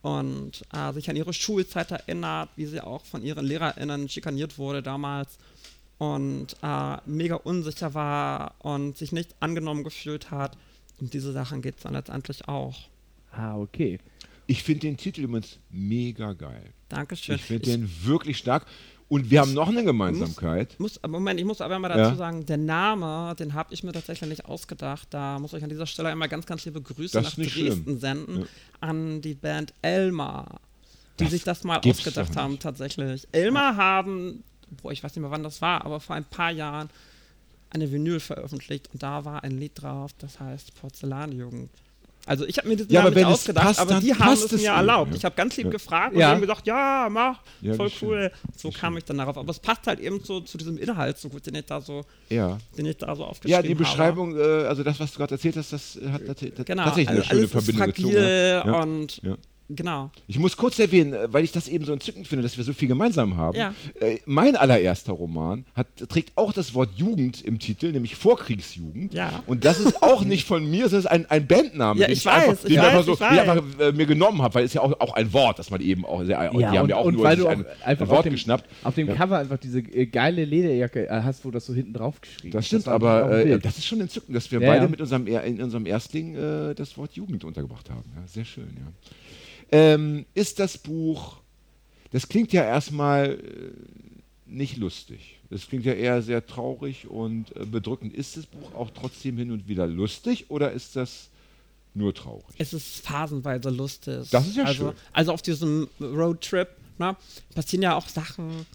und äh, sich an ihre Schulzeit erinnert, wie sie auch von ihren LehrerInnen schikaniert wurde damals und äh, mega unsicher war und sich nicht angenommen gefühlt hat. Um diese Sachen geht es dann letztendlich auch. Ah, okay. Ich finde den Titel übrigens mega geil. Dankeschön. Ich finde den wirklich stark. Und wir haben noch eine Gemeinsamkeit. Muss, Moment, ich muss aber mal Ja. dazu sagen, der Name, den habe ich mir tatsächlich nicht ausgedacht. Da muss ich an dieser Stelle einmal ganz, ganz liebe Grüße Das nach Dresden schlimm. senden Ja. an die Band Elmar, die Das sich das mal ausgedacht haben tatsächlich. Elmar haben, boah, ich weiß nicht mehr wann das war, aber vor ein paar Jahren eine Vinyl veröffentlicht und da war ein Lied drauf, das heißt Porzellanjugend. Also ich habe mir diesen Ja, Namen nicht ausgedacht, passt, aber die haben es mir erlaubt. ja. Ich habe ganz lieb Ja. gefragt und Ja. die haben gesagt, ja, mach, Ja, voll cool. So kam ich dann darauf. Aber es passt halt eben so zu diesem Inhalt so gut, den ich da so, Ja. den ich da so Ja, aufgeschrieben die habe. Beschreibung, äh, also das, was du gerade erzählt hast, das hat Genau, tatsächlich eine also schöne alles Verbindung ist gezogen. fragil Ja. und Ja. Genau. Ich muss kurz erwähnen, äh, weil ich das eben so entzückend finde, dass wir so viel gemeinsam haben. Ja. Äh, mein allererster Roman hat, trägt auch das Wort Jugend im Titel, nämlich Vorkriegsjugend. Ja. Und das ist auch nicht von mir, sondern ist ein, ein Bandname, Ja, den ich weiß, einfach, ich den weiß, einfach so, ich ich weiß. einfach äh, mir genommen habe, weil es ja auch, auch ein Wort, das man eben auch sehr, die Ja, haben und, ja auch und nur weil du auch ein, einfach ein Wort auf dem, geschnappt. auf dem Ja. Cover einfach diese äh, geile Lederjacke hast, wo das so hinten drauf geschrieben Das ist. stimmt, war aber äh, das ist schon entzückend, dass wir Ja, beide ja. mit unserem er in unserem Erstling äh, das Wort Jugend untergebracht haben. Ja, sehr schön, ja. Ähm, ist das Buch, das klingt ja erstmal äh, nicht lustig. Das klingt ja eher sehr traurig und äh, bedrückend. Ist das Buch auch trotzdem hin und wieder lustig oder ist das nur traurig? Es ist phasenweise lustig. Das ist ja also, schön. Also auf diesem Roadtrip ne, passieren ja auch Sachen,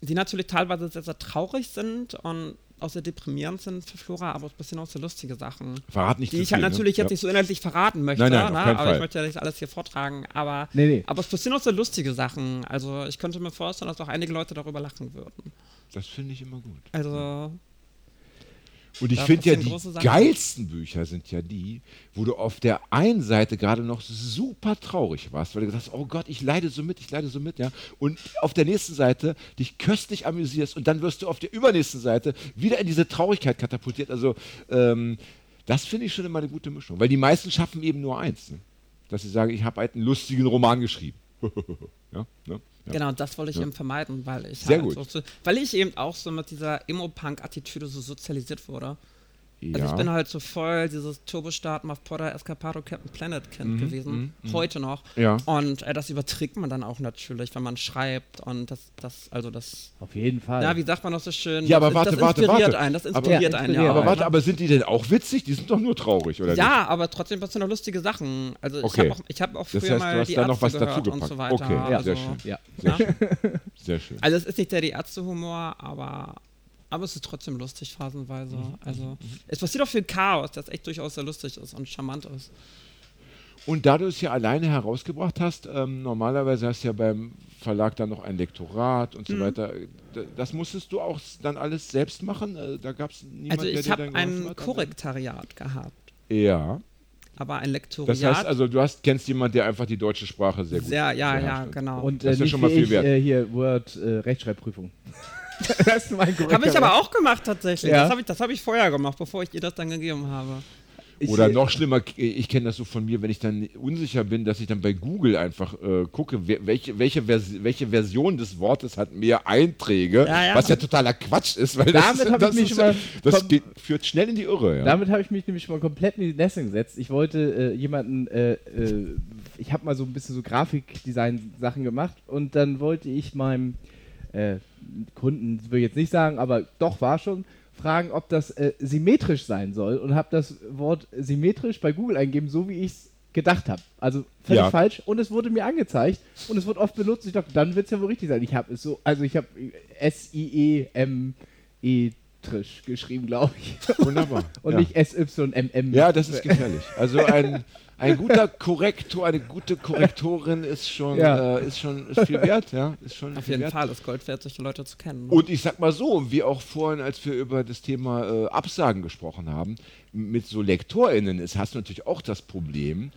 die natürlich teilweise sehr, sehr traurig sind und auch sehr deprimierend sind für Flora, aber es passieren auch sehr lustige Sachen. Verrat nicht Die ich halt viel, natürlich ne? jetzt nicht so inhaltlich verraten möchte, Nein, nein, ne? aber Fall. ich möchte ja nicht alles hier vortragen. Aber, Nee, nee. aber es passieren auch sehr lustige Sachen. Also ich könnte mir vorstellen, dass auch einige Leute darüber lachen würden. Ja. Das finde ich immer gut. Also Und ich finde ja, die geilsten Bücher sind ja die, wo du auf der einen Seite gerade noch super traurig warst, weil du gesagt hast, oh Gott, ich leide so mit, ich leide so mit, ja. Und auf der nächsten Seite dich köstlich amüsierst und dann wirst du auf der übernächsten Seite wieder in diese Traurigkeit katapultiert. Also, ähm, das finde ich schon immer eine gute Mischung, weil die meisten schaffen eben nur eins, ne? dass sie sagen, ich habe halt einen lustigen Roman geschrieben. ja, ne? Ja. Genau, das wollte ich Ja. eben vermeiden, weil ich halt. So, weil ich eben auch so mit dieser Emo-Punk-Attitüde so sozialisiert wurde. Also Ja. ich bin halt so voll dieses Turbostart, Muff Potter, Escapado, Captain Planet Kind gewesen, heute noch. Mhm, Ja. Und äh, das überträgt man dann auch natürlich, wenn man schreibt und das, das, also das, Auf jeden Fall. ja, wie sagt man das so schön? Ja, aber das, warte, das warte, inspiriert warte. einen, das Aber- inspiriert Ja, einen ja aber warte, ne? aber sind die denn auch witzig? Die sind doch nur traurig, oder nicht? Ja, aber trotzdem passieren noch lustige Sachen. Also Okay. ich habe auch, hab auch Das früher heißt, du mal hast die da noch Ärzte was gehört dazu und so weiter. Okay, also, sehr schön. ja. Sehr Ja. schön. Sehr schön. Also es ist nicht der die Ärzte-Humor, aber, aber es ist trotzdem lustig phasenweise. Mhm. Also es passiert auch viel Chaos, das echt durchaus sehr lustig ist und charmant ist. Und da du es ja alleine herausgebracht hast, ähm, normalerweise hast du ja beim Verlag dann noch ein Lektorat und so Mhm. weiter. Das musstest du auch dann alles selbst machen? Äh, Da gab es niemanden, Also der ich dir habe dann geholfen ein? Korrektariat gehabt, Ja. aber ein Lektoriat. Das heißt also, du hast, kennst jemanden, der einfach die deutsche Sprache sehr gut ja, ja, beherrscht. genau. Und Das äh, ist ja schon mal viel ich, wert. Äh, hier Word äh, Rechtschreibprüfung. das ist mein habe ich aber auch gemacht tatsächlich. Ja. Das habe ich, das hab ich vorher gemacht, bevor ich ihr das dann gegeben habe. Ich, Oder noch schlimmer, ich kenne das so von mir, wenn ich dann unsicher bin, dass ich dann bei Google einfach äh, gucke, welche, welche, Vers welche Version des Wortes hat mehr Einträge, Ja, ja. was ja totaler Quatsch ist, weil Damit das, das, mich ist, mal das geht, führt schnell in die Irre. Ja. Damit habe ich mich nämlich schon mal komplett in die Nässe gesetzt. Ich wollte äh, jemanden, äh, äh, ich habe mal so ein bisschen so Grafikdesign-Sachen gemacht und dann wollte ich meinem äh, Kunden, will ich jetzt nicht sagen, aber doch war schon, fragen, ob das äh, symmetrisch sein soll und habe das Wort symmetrisch bei Google eingegeben, so wie ich es gedacht habe. Also völlig Ja. falsch und es wurde mir angezeigt und es wird oft benutzt. Ich dachte, dann wird es ja wohl richtig sein. Ich habe es so, also ich habe S-I-E-M-E trisch geschrieben, glaube ich. Wunderbar. Und ja. nicht S-Y-M-M. ja, das ist gefährlich. Also ein, ein guter Korrektor, eine gute Korrektorin ist schon, Ja. äh, ist schon ist viel wert. Ja, ist schon Auf viel jeden wert. Fall ist Gold wert, solche Leute zu kennen. Und ich sag mal so, wie auch vorhin, als wir über das Thema äh, Absagen gesprochen haben, mit so LektorInnen ist, hast du natürlich auch das Problem,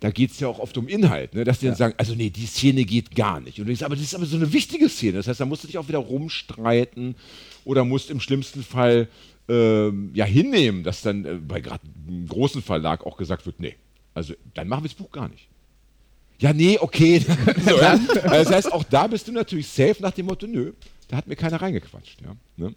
da geht es ja auch oft um Inhalt, ne? dass die dann sagen, also nee, die Szene geht gar nicht. Und du denkst, aber das ist aber so eine wichtige Szene. Das heißt, da musst du dich auch wieder rumstreiten oder musst im schlimmsten Fall ähm, ja hinnehmen, dass dann äh, bei gerade einem großen Verlag auch gesagt wird, nee, also dann machen wir das Buch gar nicht. Ja, nee, okay. so, ja. Also Das heißt, auch da bist du natürlich safe nach dem Motto, nö, da hat mir keiner reingequatscht. Ja, ne?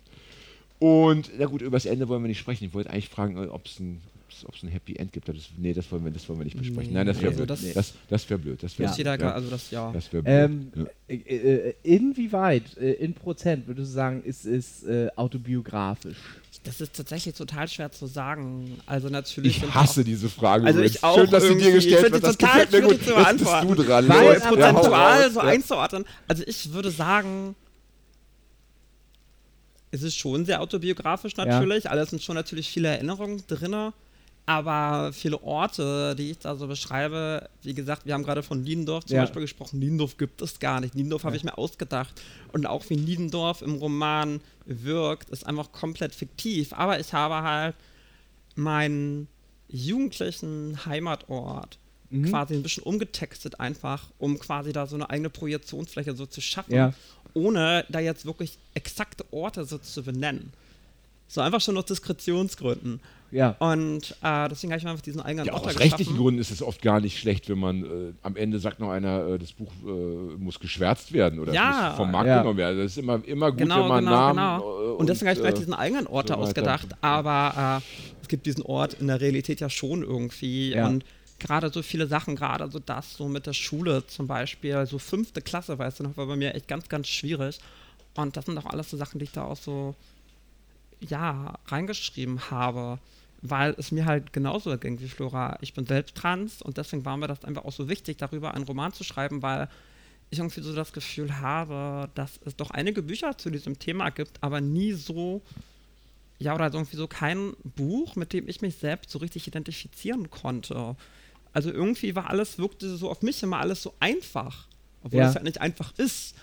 Und na gut, über das Ende wollen wir nicht sprechen. Ich wollte eigentlich fragen, ob es ein, ob's ein Happy End gibt. Das, nee, das wollen wir, das wollen wir nicht besprechen. Nein, das wäre also blöd. das- Das, das wäre blöd. Das wär, Muss jeder, ja, also das, ja. das wäre blöd. Ähm, ja. äh, äh, inwieweit, äh, in Prozent, würdest du sagen, ist es äh, autobiografisch? Das ist tatsächlich total schwer zu sagen. Also natürlich. Ich hasse diese Frage. Also ich auch Schön, dass sie dir gestellt wird. die Das total gefällt mir schwierig gut. zu Jetzt bist beantworten. du dran. Weil- ja, prozentual so Ja. einzuordnen. Also ich würde sagen, es ist schon sehr autobiografisch natürlich. Alles sind schon natürlich viele Erinnerungen drin. Aber viele Orte, die ich da so beschreibe, wie gesagt, wir haben gerade von Niendorf zum Ja. Beispiel gesprochen. Niendorf gibt es gar nicht. Niendorf habe ich mir ausgedacht. Und auch wie Niendorf im Roman wirkt, ist einfach komplett fiktiv. Aber ich habe halt meinen jugendlichen Heimatort Mhm. quasi ein bisschen umgetextet einfach, um quasi da so eine eigene Projektionsfläche so zu schaffen, Ja. ohne da jetzt wirklich exakte Orte so zu benennen. So einfach schon aus Diskretionsgründen. Ja. Und äh, deswegen habe ich mir einfach diesen eigenen Ja, auch aus da rechtlichen geschaffen. Gründen ist es oft gar nicht schlecht, wenn man äh, am Ende sagt noch einer, äh, das Buch äh, muss geschwärzt werden oder Ja. es muss vom Markt Ja. genommen werden. Das ist immer, immer gut, Genau, wenn man genau, Namen genau. äh, Und deswegen habe ich mir halt äh, diesen eigenen Ort so ausgedacht. Aber äh, es gibt diesen Ort in der Realität ja schon irgendwie. Ja. Und gerade so viele Sachen, gerade so das, so mit der Schule zum Beispiel, so fünfte Klasse, weißt du noch, war bei mir echt ganz, ganz schwierig. Und das sind auch alles so Sachen, die ich da auch so, ja, reingeschrieben habe. Weil es mir halt genauso ging wie Flora. Ich bin selbst trans und deswegen war mir das einfach auch so wichtig, darüber einen Roman zu schreiben, weil ich irgendwie so das Gefühl habe, dass es doch einige Bücher zu diesem Thema gibt, aber nie so, ja, oder irgendwie so kein Buch, mit dem ich mich selbst so richtig identifizieren konnte. Also irgendwie war alles, wirkte so auf mich immer alles so einfach, obwohl Ja. es halt nicht einfach ist.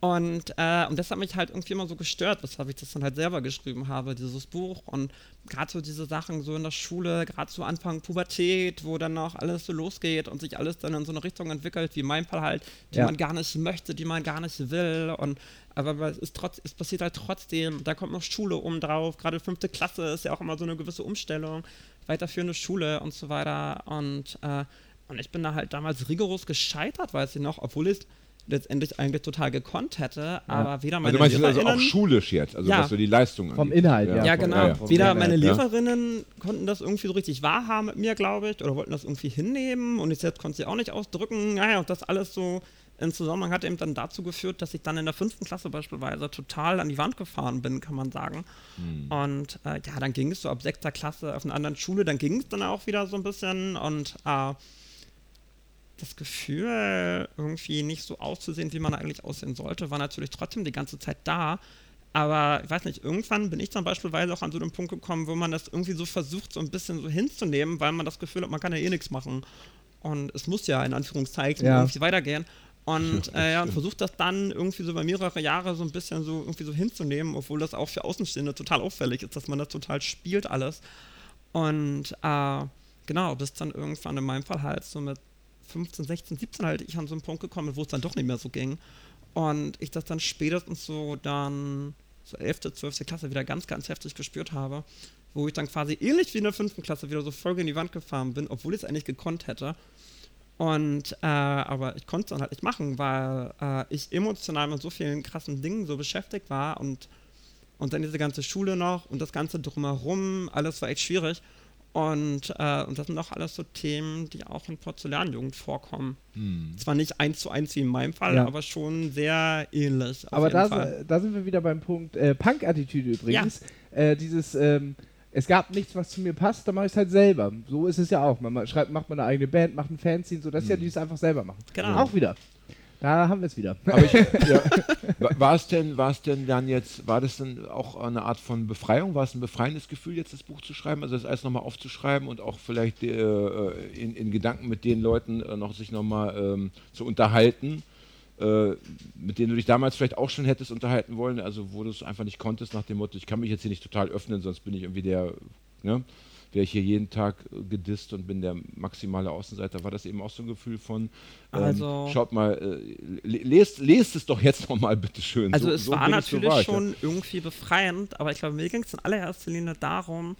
Und, äh, und das hat mich halt irgendwie immer so gestört, weshalb ich das dann halt selber geschrieben habe, dieses Buch. Und gerade so diese Sachen so in der Schule, gerade so Anfang Pubertät, wo dann auch alles so losgeht und sich alles dann in so eine Richtung entwickelt, wie in meinem Fall halt, die Ja. man gar nicht möchte, die man gar nicht will. Und aber es ist trotz, es passiert halt trotzdem, da kommt noch Schule oben drauf, gerade fünfte Klasse ist ja auch immer so eine gewisse Umstellung, weiterführende Schule und so weiter. Und, äh, und ich bin da halt damals rigoros gescheitert, weiß ich noch, obwohl ich letztendlich eigentlich total gekonnt hätte, aber weder Also meine du meinst also auch LehrerInnen- schulisch jetzt, also Ja. was so die Leistung Vom angeht. Inhalt, ja. ja, vom- genau. vom Weder meine ja. Lehrerinnen konnten das irgendwie so richtig wahrhaben mit mir, glaube ich, oder wollten das irgendwie hinnehmen und ich selbst konnte sie auch nicht ausdrücken. Naja, und das alles so in Zusammenhang hat eben dann dazu geführt, dass ich dann in der fünften Klasse beispielsweise total an die Wand gefahren bin, kann man sagen. Und äh, ja, dann ging es so ab sechster Klasse auf einer anderen Schule, dann ging es dann auch wieder so ein bisschen und äh, das Gefühl, irgendwie nicht so auszusehen, wie man eigentlich aussehen sollte, war natürlich trotzdem die ganze Zeit da. Aber ich weiß nicht, irgendwann bin ich dann beispielsweise auch an so einem Punkt gekommen, wo man das irgendwie so versucht, so ein bisschen so hinzunehmen, weil man das Gefühl hat, man kann ja eh nichts machen. Und es muss ja in Anführungszeichen Ja. irgendwie weitergehen. Und äh, ja, und versucht das dann irgendwie so über mehrere Jahre so ein bisschen so irgendwie so hinzunehmen, obwohl das auch für Außenstehende total auffällig ist, dass man das total spielt alles. Und äh, genau, bis dann irgendwann in meinem Fall halt so mit 15, 16, 17 halt ich an so einen Punkt gekommen wo es dann doch nicht mehr so ging. Und ich das dann spätestens so dann so 11., 12. Klasse wieder ganz, ganz heftig gespürt habe, wo ich dann quasi ähnlich wie in der 5. Klasse wieder so voll gegen die Wand gefahren bin, obwohl ich es eigentlich gekonnt hätte. Und, äh, aber ich konnte es dann halt nicht machen, weil äh, ich emotional mit so vielen krassen Dingen so beschäftigt war und, und dann diese ganze Schule noch und das Ganze drumherum, alles war echt schwierig. Und, äh, und das sind auch alles so Themen, die auch in Porzellanjugend vorkommen. Zwar nicht eins zu eins wie in meinem Fall, Ja. aber schon sehr ähnlich. Aber da, da sind wir wieder beim Punkt äh, Punk-Attitüde übrigens. Äh, dieses, ähm, es gab nichts, was zu mir passt, dann mache ich es halt selber. So ist es ja auch. Man ma- schreibt, macht man eine eigene Band, macht ein Fanzine, so das ist ja dieses einfach selber machen. Genau. Auch wieder. Da haben wir es wieder. Ich, ja. Wa- War es denn, war es denn dann jetzt, war das denn auch eine Art von Befreiung? War es ein befreiendes Gefühl, jetzt das Buch zu schreiben, also das alles nochmal aufzuschreiben und auch vielleicht äh, in, in Gedanken mit den Leuten äh, noch sich nochmal ähm, zu unterhalten, äh, mit denen du dich damals vielleicht auch schon hättest unterhalten wollen, also wo du es einfach nicht konntest nach dem Motto, ich kann mich jetzt hier nicht total öffnen, sonst bin ich irgendwie der ne, wäre ich hier jeden Tag äh, gedisst und bin der maximale Außenseiter, war das eben auch so ein Gefühl von, ähm, Also- schaut mal, äh, le- lest, lest es doch jetzt nochmal bitte schön. Also so, es so war natürlich war ich, ja. schon irgendwie befreiend, aber ich glaube, mir ging es in allererster Linie darum,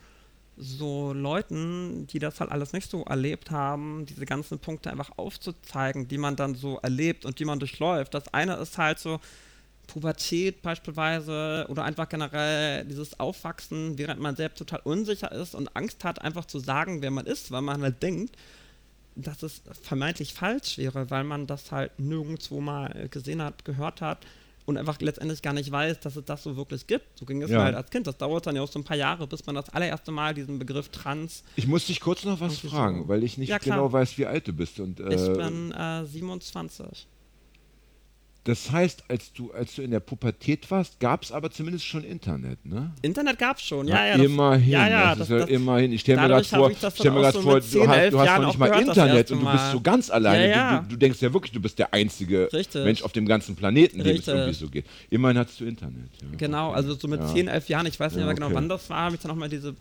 so Leuten, die das halt alles nicht so erlebt haben, diese ganzen Punkte einfach aufzuzeigen, die man dann so erlebt und die man durchläuft. Das eine ist halt so Pubertät beispielsweise oder einfach generell dieses Aufwachsen, während man selbst total unsicher ist und Angst hat, einfach zu sagen, wer man ist, weil man halt denkt, dass es vermeintlich falsch wäre, weil man das halt nirgendwo mal gesehen hat, gehört hat und einfach letztendlich gar nicht weiß, dass es das so wirklich gibt. So ging es Ja. mir halt als Kind. Das dauert dann ja auch so ein paar Jahre, bis man das allererste Mal diesen Begriff Trans. Ich muss dich kurz noch was fragen, so. weil ich nicht Ja, genau weiß, wie alt du bist. Und, äh, Ich bin äh, 27. das heißt, als du, als du in der Pubertät warst, gab es aber zumindest schon Internet, ne? Internet gab es schon, ja, ja. das- immerhin. Ja, ja, das, das, ist ja immerhin. Ich stelle mir gerade vor, stell mir so vor mit du 10, hast, 11 du hast noch nicht mal gehört, Internet und du bist so ganz alleine. Ja, ja. Du, du, du denkst ja wirklich, du bist der einzige Richtig. Mensch auf dem ganzen Planeten, dem es irgendwie so geht. Immerhin hattest du Internet. Ja. Genau, also so mit Ja. 10, 11 Jahren, ich weiß nicht Ja, mehr genau, okay. wann das war, habe ich dann nochmal diese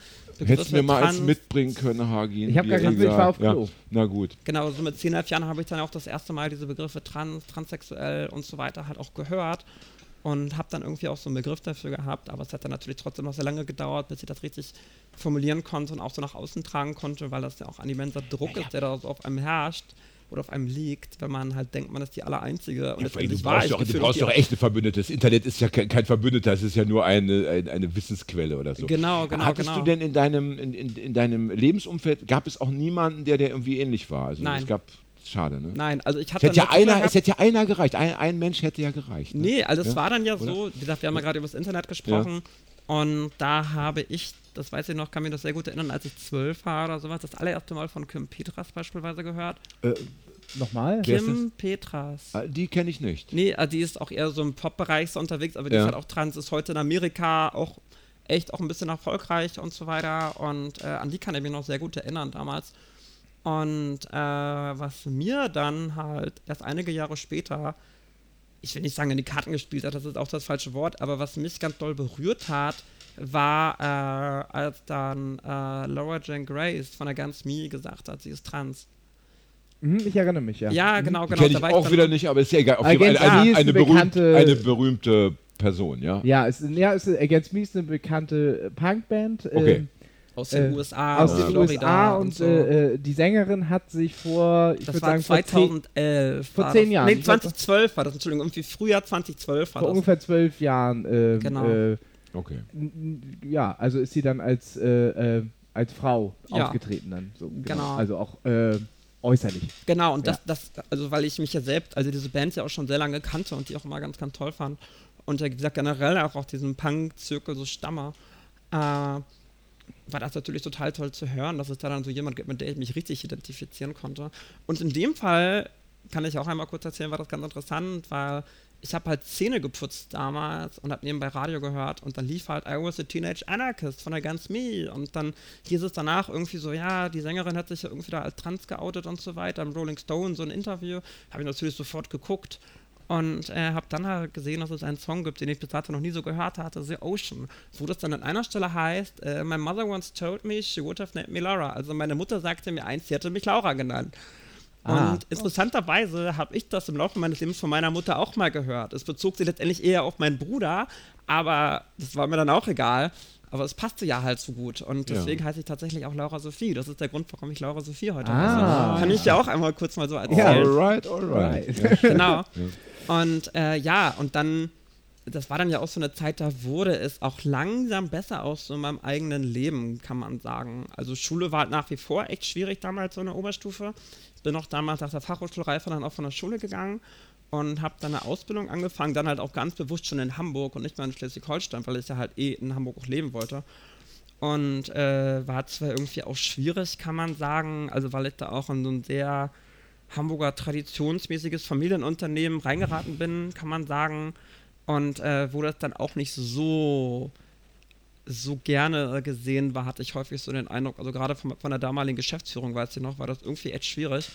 Hättest du mir mal eins mitbringen können, Hagin. Ich hab gar mit, ich war auf ja. Klo. Na gut. Genau, so mit 10, 11 Jahren habe ich dann auch das erste Mal diese Begriffe trans, transsexuell und so weiter halt auch gehört und habe dann irgendwie auch so einen Begriff dafür gehabt, aber es hat dann natürlich trotzdem noch sehr lange gedauert, bis ich das richtig formulieren konnte und auch so nach außen tragen konnte, weil das ja auch ein immenser Druck ist, der da so auf einem herrscht oder auf einem liegt, wenn man halt denkt, man ist die Allereinzige. Und Ja, du war brauchst, ich doch, du brauchst doch echte Verbündete. Das Internet ist ja kein, kein Verbündeter, es ist ja nur eine, eine, eine Wissensquelle oder so. Genau, genau, Hattest genau. du denn in deinem, in, in, in deinem Lebensumfeld, gab es auch niemanden, der der irgendwie ähnlich war? Also Nein. Es gab, schade, ne? Nein, also ich Es hatte hätte, ja einer, es hätte ja einer gereicht. Ein, ein Mensch hätte ja gereicht. Ne? Nee, also es Ja? war dann ja Oder? so, wie gesagt, wir haben ja gerade über das Internet gesprochen und da habe ich, das weiß ich noch, kann mich das sehr gut erinnern, als ich zwölf war oder sowas, das allererste Mal von Kim Petras beispielsweise gehört. Äh, Nochmal? Kim Petras. ah, die kenne ich nicht. Nee, also die ist auch eher so im Pop-Bereich so unterwegs, aber die Ja. ist halt auch trans, ist heute in Amerika auch echt auch ein bisschen erfolgreich und so weiter. Und äh, an die kann ich mich noch sehr gut erinnern damals. Und äh, was mir dann halt erst einige Jahre später, ich will nicht sagen, in die Karten gespielt hat, das ist auch das falsche Wort, aber was mich ganz doll berührt hat, war, äh, als dann äh, Laura Jane Grace von der Ganz Me gesagt hat, sie ist trans. Mhm, ich erinnere mich, ja. Ja, genau, Die genau. kenne ich auch wieder nicht, aber ist ja egal. Auf jeden Fall eine, eine, eine berühmt, eine berühmte Person, ja? Ja, es, ja, es Against Me ist eine bekannte Punkband. Okay. ähm, Aus den äh, USA, aus den Florida USA und, so. äh, äh, die Sängerin hat sich vor, ich Das würde war sagen, vor, zehn, 2011. vor zehn das. Jahren. Nee, Ich glaub, 2012 war das, Entschuldigung, irgendwie Frühjahr 2012 war vor das. ungefähr zwölf Jahren, ähm, Genau. äh, Okay. ja, also ist sie dann als, äh, äh, als Frau Ja. aufgetreten dann. So, genau. Genau. Also auch äh, äußerlich. Genau, und Ja. das, das, also weil ich mich ja selbst, also diese Band ja auch schon sehr lange kannte und die auch immer ganz, ganz toll fand. Und ja, wie gesagt, generell auch aus diesem Punk-Zirkel so stamme, äh, war das natürlich total toll zu hören, dass es da dann so jemand gibt, mit der ich mich richtig identifizieren konnte. Und in dem Fall kann ich auch einmal kurz erzählen, war das ganz interessant, weil ich habe halt Zähne geputzt damals und habe nebenbei Radio gehört und dann lief halt I Was a Teenage Anarchist von der Ganz Me und dann hieß es danach irgendwie so, ja, die Sängerin hat sich ja irgendwie da als trans geoutet und so weiter, im Rolling Stone so ein Interview, habe ich natürlich sofort geguckt und äh, habe dann halt gesehen, dass es einen Song gibt, den ich bis dato noch nie so gehört hatte, The Ocean, wo das dann an einer Stelle heißt, äh, My mother once told me she would have named me Laura. Also meine Mutter sagte mir eins, sie hätte mich Laura genannt. Ah. Und interessanterweise habe ich das im Laufe meines Lebens von meiner Mutter auch mal gehört. Es bezog sich letztendlich eher auf meinen Bruder, aber das war mir dann auch egal. Aber es passte ja halt so gut. Und Ja. deswegen heiße ich tatsächlich auch Laura Sophie. Das ist der Grund, warum ich Laura Sophie heute Ah. heiße. Kann ich ja auch einmal kurz mal so erzählen. Ja. Alright, alright. Right. Ja. Genau. Und äh, ja, und dann, das war dann ja auch so eine Zeit, da wurde es auch langsam besser aus so in meinem eigenen Leben, kann man sagen. Also Schule war halt nach wie vor echt schwierig damals so in der Oberstufe. Ich bin auch damals nach der Fachhochschulreife dann auch von der Schule gegangen und habe dann eine Ausbildung angefangen, dann halt auch ganz bewusst schon in Hamburg und nicht mehr in Schleswig-Holstein, weil ich ja halt eh in Hamburg auch leben wollte. Und äh, war zwar irgendwie auch schwierig, kann man sagen, also weil ich da auch in so ein sehr Hamburger traditionsmäßiges Familienunternehmen reingeraten bin, kann man sagen. Und äh, wo das dann auch nicht so, so gerne gesehen war, hatte ich häufig so den Eindruck, also gerade von, von der damaligen Geschäftsführung, weiß ich noch, war das irgendwie echt schwierig.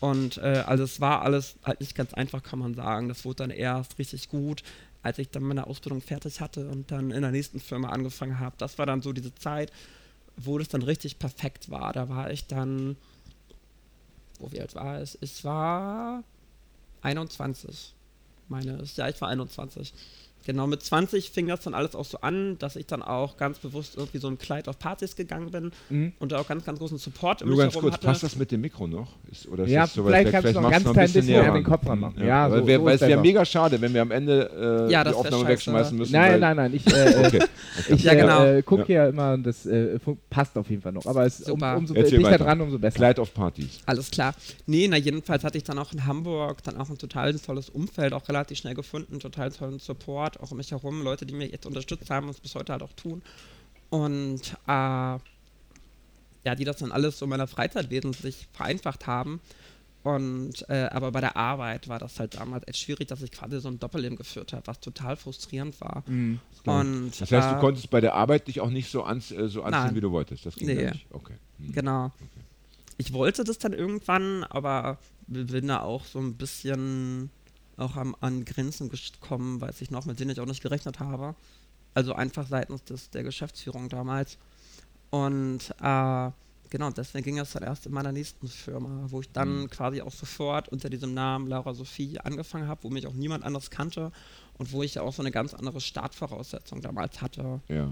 Und äh, also es war alles halt nicht ganz einfach, kann man sagen. Das wurde dann erst richtig gut, als ich dann meine Ausbildung fertig hatte und dann in der nächsten Firma angefangen habe. Das war dann so diese Zeit, wo das dann richtig perfekt war. Da war ich dann, wo wie alt war es? Es war 21, meine. Ja, ich war 21. Genau, mit 20 fing das dann alles auch so an, dass ich dann auch ganz bewusst irgendwie so ein Kleid auf Partys gegangen bin Mhm. und da auch ganz, ganz großen Support um Nur ganz kurz, hatte. passt das mit dem Mikro noch? Ist, oder ist Ja, so weit vielleicht weg? kannst du noch ganz ein klein bisschen bisschen näher an den ran. Kopf ranmachen. Ja, weil so- wär- so weil ist es wäre mega schade, wenn wir am Ende äh, Ja, die Aufnahme wegschmeißen müssen. Nein, nein, nein, ich, äh, Okay. ich Ja, genau. äh, gucke hier immer, das äh, passt auf jeden Fall noch. Aber es, um, Super. umso Erzähl dichter dran, umso besser. Kleid auf Partys. Alles klar. Nee, na jedenfalls hatte ich dann auch in Hamburg dann auch ein total tolles Umfeld, auch relativ schnell gefunden, total tollen Support, auch um mich herum, Leute, die mich echt unterstützt haben und es bis heute halt auch tun. Und äh, ja, die das dann alles so in meiner Freizeit wesentlich vereinfacht haben. Und äh, aber bei der Arbeit war das halt damals echt schwierig, dass ich quasi so ein Doppelleben geführt habe, was total frustrierend war. Mhm. Und Das heißt, du äh, konntest bei der Arbeit dich auch nicht so, ans, äh, so anziehen, Nein. wie du wolltest. Das ging Nee. ja nicht. Okay. Hm. Genau. Ich wollte das dann irgendwann, aber bin da auch so ein bisschen auch am, an Grenzen gekommen, weiß ich noch, mit denen ich auch nicht gerechnet habe. Also einfach seitens des, der Geschäftsführung damals. Und äh, genau, deswegen ging es dann erst in meiner nächsten Firma, wo ich dann quasi auch sofort unter diesem Namen Laura Sophie angefangen habe, wo mich auch niemand anders kannte und wo ich ja auch so eine ganz andere Startvoraussetzung damals hatte. Ja.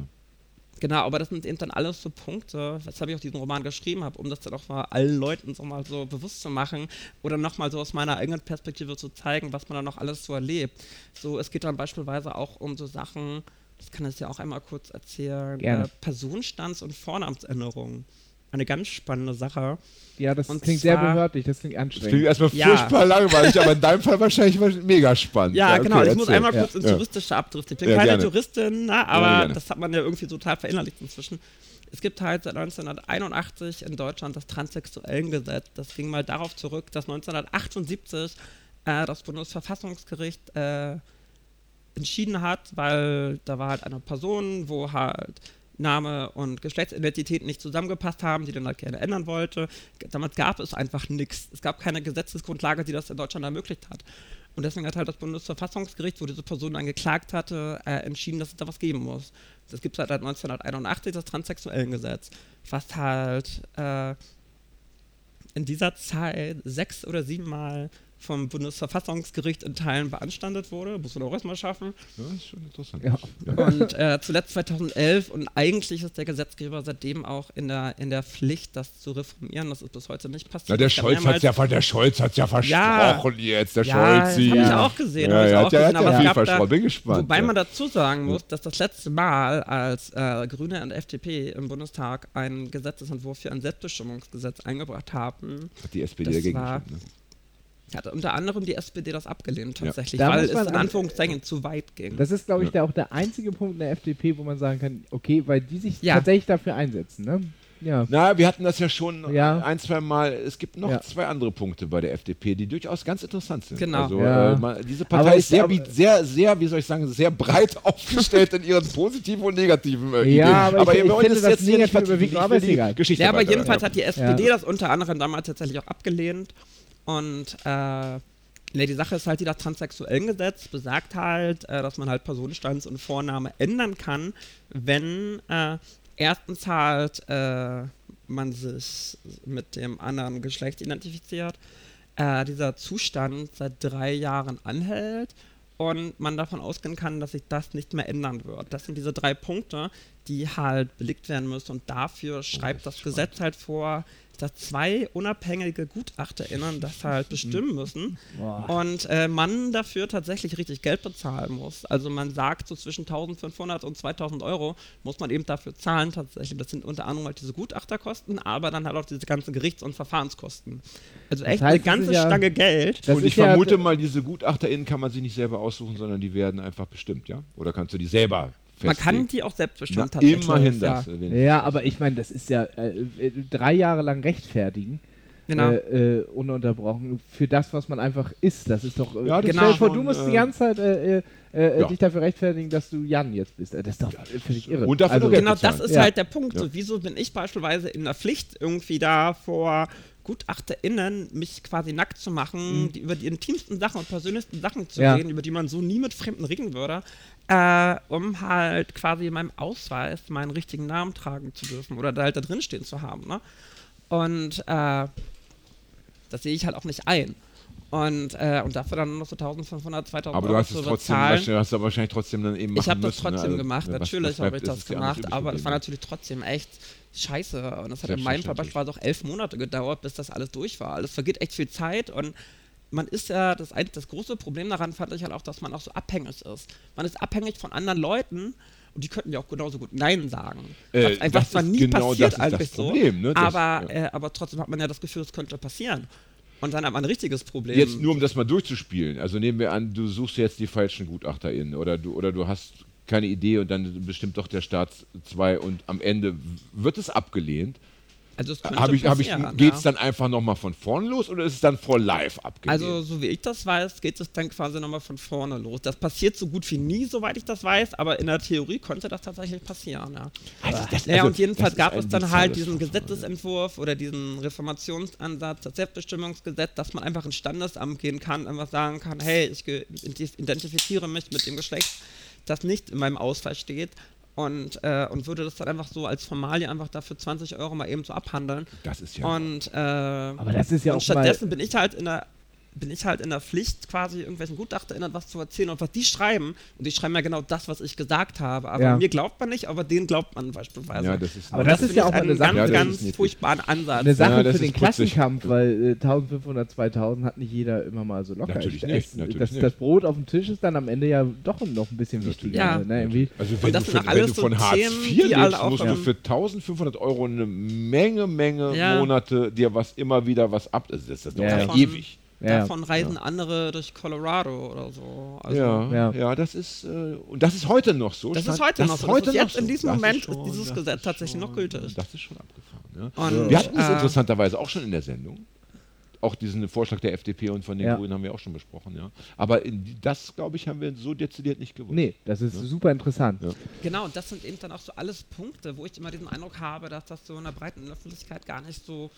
Genau, aber das sind eben dann alles so Punkte, weshalb ich auch diesen Roman geschrieben habe, um das dann auch mal allen Leuten so mal so bewusst zu machen oder nochmal so aus meiner eigenen Perspektive zu zeigen, was man dann noch alles so erlebt. So, es geht dann beispielsweise auch um so Sachen, das kann ich ja auch einmal kurz erzählen, äh, Personenstands- und Vornamensänderungen. Eine ganz spannende Sache. Ja, das Und klingt sehr behördlich, das klingt Das klingt anstrengend. erstmal Ja. furchtbar langweilig, aber in deinem Fall wahrscheinlich mega spannend. Ja, okay, genau. Ich muss erzähl. einmal Ja. kurz ins Ja. Juristische abdriften. Ich bin Ja, keine gerne. Juristin, na, Ja, aber das hat man ja irgendwie total verinnerlicht inzwischen. Es gibt halt seit 1981 in Deutschland das Transsexuellengesetz. Das ging mal darauf zurück, dass 1978 äh, das Bundesverfassungsgericht äh, entschieden hat, weil da war halt eine Person, wo halt Name und Geschlechtsidentität nicht zusammengepasst haben, die dann halt gerne ändern wollte. Damals gab es einfach nichts. Es gab keine Gesetzesgrundlage, die das in Deutschland ermöglicht hat. Und deswegen hat halt das Bundesverfassungsgericht, wo diese Person dann geklagt hatte, äh, entschieden, dass es da was geben muss. Das gibt es halt seit 1981, das Transsexuellengesetz, was halt äh, in dieser Zeit sechs oder siebenmal vom Bundesverfassungsgericht in Teilen beanstandet wurde. Muss man auch erstmal schaffen. Ja, ist schon interessant. Ja. Und äh, zuletzt 2011 und eigentlich ist der Gesetzgeber seitdem auch in der, in der Pflicht, das zu reformieren. Das ist bis heute nicht passiert. Na, der Scholz hat ja, der Scholz hat's ja versprochen jetzt, der ja, das Scholzi. habe ich Ja. auch gesehen. Ja, ja, auch hat ja- gesehen, hat ja viel da, versprochen. Bin gespannt, Wobei ja. man dazu sagen muss, dass das letzte Mal, als äh, Grüne und FDP im Bundestag einen Gesetzesentwurf für ein Selbstbestimmungsgesetz eingebracht haben, Hat die SPD Das dagegen war- gestimmt, ne? Hat unter anderem die SPD das abgelehnt Ja. tatsächlich, Da weil es in an- Anführungszeichen zu weit ging. Das ist, glaube ich, Ja. der, auch der einzige Punkt in der FDP, wo man sagen kann, okay, weil die sich Ja. tatsächlich dafür einsetzen, ne? Ja. Na, wir hatten das ja schon Ja. ein, zwei Mal. Es gibt noch Ja. zwei andere Punkte bei der FDP, die durchaus ganz interessant sind. Genau. Also, Ja. äh, man, diese Aber Partei ist sehr, sehr, sehr, wie soll ich sagen, sehr breit aufgestellt in ihren positiven und negativen äh, Ja, Ideen. aber ich- ich finde, das jetzt überwiegt, Ich aber ist die egal. Geschichte Ja, aber weiter- jedenfalls ja. hat die SPD das unter anderem damals tatsächlich auch abgelehnt. Und äh, ne, die Sache ist halt, die das Transsexuellengesetz besagt halt, äh, dass man halt Personenstands- und Vorname ändern kann, wenn äh, erstens halt äh, man sich mit dem anderen Geschlecht identifiziert, äh, dieser Zustand seit drei Jahren anhält und man davon ausgehen kann, dass sich das nicht mehr ändern wird. Das sind diese drei Punkte, die halt belegt werden müssen und dafür schreibt das Gesetz halt vor, dass zwei unabhängige GutachterInnen das halt bestimmen müssen Boah. und äh, man dafür tatsächlich richtig Geld bezahlen muss. Also man sagt, so zwischen 1500 und 2000 Euro muss man eben dafür zahlen tatsächlich. Das sind unter anderem halt diese Gutachterkosten, aber dann halt auch diese ganzen Gerichts- und Verfahrenskosten. Also echt heißt, eine ganze ja- Stange Geld. Das und ich ja- vermute mal, diese GutachterInnen kann man sich nicht selber aussuchen, sondern die werden einfach bestimmt, ja? Oder kannst du die selber Man kann die auch selbst Na, bestimmen tatsächlich. immerhin ja. das. Ja. Ja, aber ich meine, das ist ja äh, äh, drei Jahre lang rechtfertigen. Genau. Äh, äh, ununterbrochen für das, was man einfach ist. Das ist doch. Äh, Ja, das stell dir ist vor, du musst äh, die ganze Zeit äh, äh, äh, ja. dich dafür rechtfertigen, dass du Jan jetzt bist. Äh, Das ist doch völlig irre. Und dafür also, Genau das ist Ja. halt der Punkt. Ja. So, wieso bin ich beispielsweise in der Pflicht, irgendwie da vor GutachterInnen mich quasi nackt zu machen, die, über die intimsten Sachen und persönlichsten Sachen zu Ja. reden, über die man so nie mit Fremden reden würde, äh, um halt quasi in meinem Ausweis meinen richtigen Namen tragen zu dürfen oder da halt da drin stehen zu haben. Ne? Und äh, das sehe ich halt auch nicht ein. Und, äh, und dafür dann noch so 1500, 2000 Aber du hast es trotzdem, bezahlen. wahrscheinlich- hast du wahrscheinlich trotzdem dann eben machen Ich habe das ne? trotzdem Also, gemacht, was- natürlich habe ich das es ja gemacht, aber das war natürlich trotzdem echt scheiße. Und das hat in meinem Fall beispielsweise auch elf Monate gedauert, bis das alles durch war. Also es vergeht echt viel Zeit und man ist ja, das, das große Problem daran fand ich halt auch, dass man auch so abhängig ist. Man ist abhängig von anderen Leuten und die könnten ja auch genauso gut Nein sagen. Äh, was einfach zwar nie genau passiert das ist das Problem, so, ne? Das- aber, ja. äh, aber trotzdem hat man ja das Gefühl, es könnte passieren. Und dann hat man ein richtiges Problem. Jetzt nur um das mal durchzuspielen. Also nehmen wir an, du suchst jetzt die falschen GutachterInnen oder du, oder du hast keine Idee und dann bestimmt doch der Staat zwei und am Ende wird es abgelehnt. Also es könnte Hab ich, hab ich, passieren, Geht es ja. dann einfach nochmal von vorne los oder ist es dann vor live abgelehnt? Also, so wie ich das weiß, geht es dann quasi nochmal von vorne los. Das passiert so gut wie nie, soweit ich das weiß, aber in der Theorie könnte das tatsächlich passieren, ja. Also das- Ja, also und jedenfalls gab es dann halt diesen Verfahren, Gesetzesentwurf oder diesen Reformationsansatz, das Selbstbestimmungsgesetz, dass man einfach ins Standesamt gehen kann, einfach sagen kann, hey, ich identifiziere mich mit dem Geschlecht, das nicht in meinem Ausweis steht. Und, äh, und würde das dann einfach so als Formalie einfach dafür 20 Euro mal eben so abhandeln. Das ist ja. Und, äh, Aber das ist ja und auch mal- stattdessen bin ich halt in der bin ich halt in der Pflicht, quasi irgendwelchen GutachterInnen was zu erzählen und was die schreiben. Und die schreiben ja genau das, was ich gesagt habe. Aber Ja. mir glaubt man nicht, aber denen glaubt man beispielsweise. ja, das ist Aber Und das ist ja auch Sache, ganz, Ja, das ganz furchtbaren Ansatz. Eine Sache Ja, das für den. Klassenkampf, weil äh, 1500, 2000 hat nicht jeder immer mal so locker. Natürlich Ich- nicht, es- natürlich das, nicht. das Brot auf dem Tisch ist dann am Ende ja doch noch ein bisschen wichtiger. Ja. Ne? Irgendwie, Also wenn, das du, für, wenn du so von Hartz IV lebst, auch musst du für 1500 Euro eine Menge, Menge Ja. Monate dir was immer wieder was ab. Das ist das doch ewig. Ja, Davon reisen andere durch Colorado oder so. Also, ja, ja, ja. das ist äh, und das ist heute noch so. Das ist heute noch so. Das heute ist jetzt noch in so. diesem Das Moment ist schon- ist dieses das Gesetz ist tatsächlich noch schon- gültig. Das ist schon abgefahren. Ja. Und, Wir hatten es äh, interessanterweise auch schon in der Sendung. Auch diesen Vorschlag der FDP und von den Ja. Grünen haben wir auch schon besprochen, ja. Aber in, das, glaube ich, haben wir so dezidiert nicht gewusst. nee, das ist super interessant. Ja. Genau, und das sind eben dann auch so alles Punkte, wo ich immer diesen Eindruck habe, dass das so in der breiten Öffentlichkeit gar nicht so,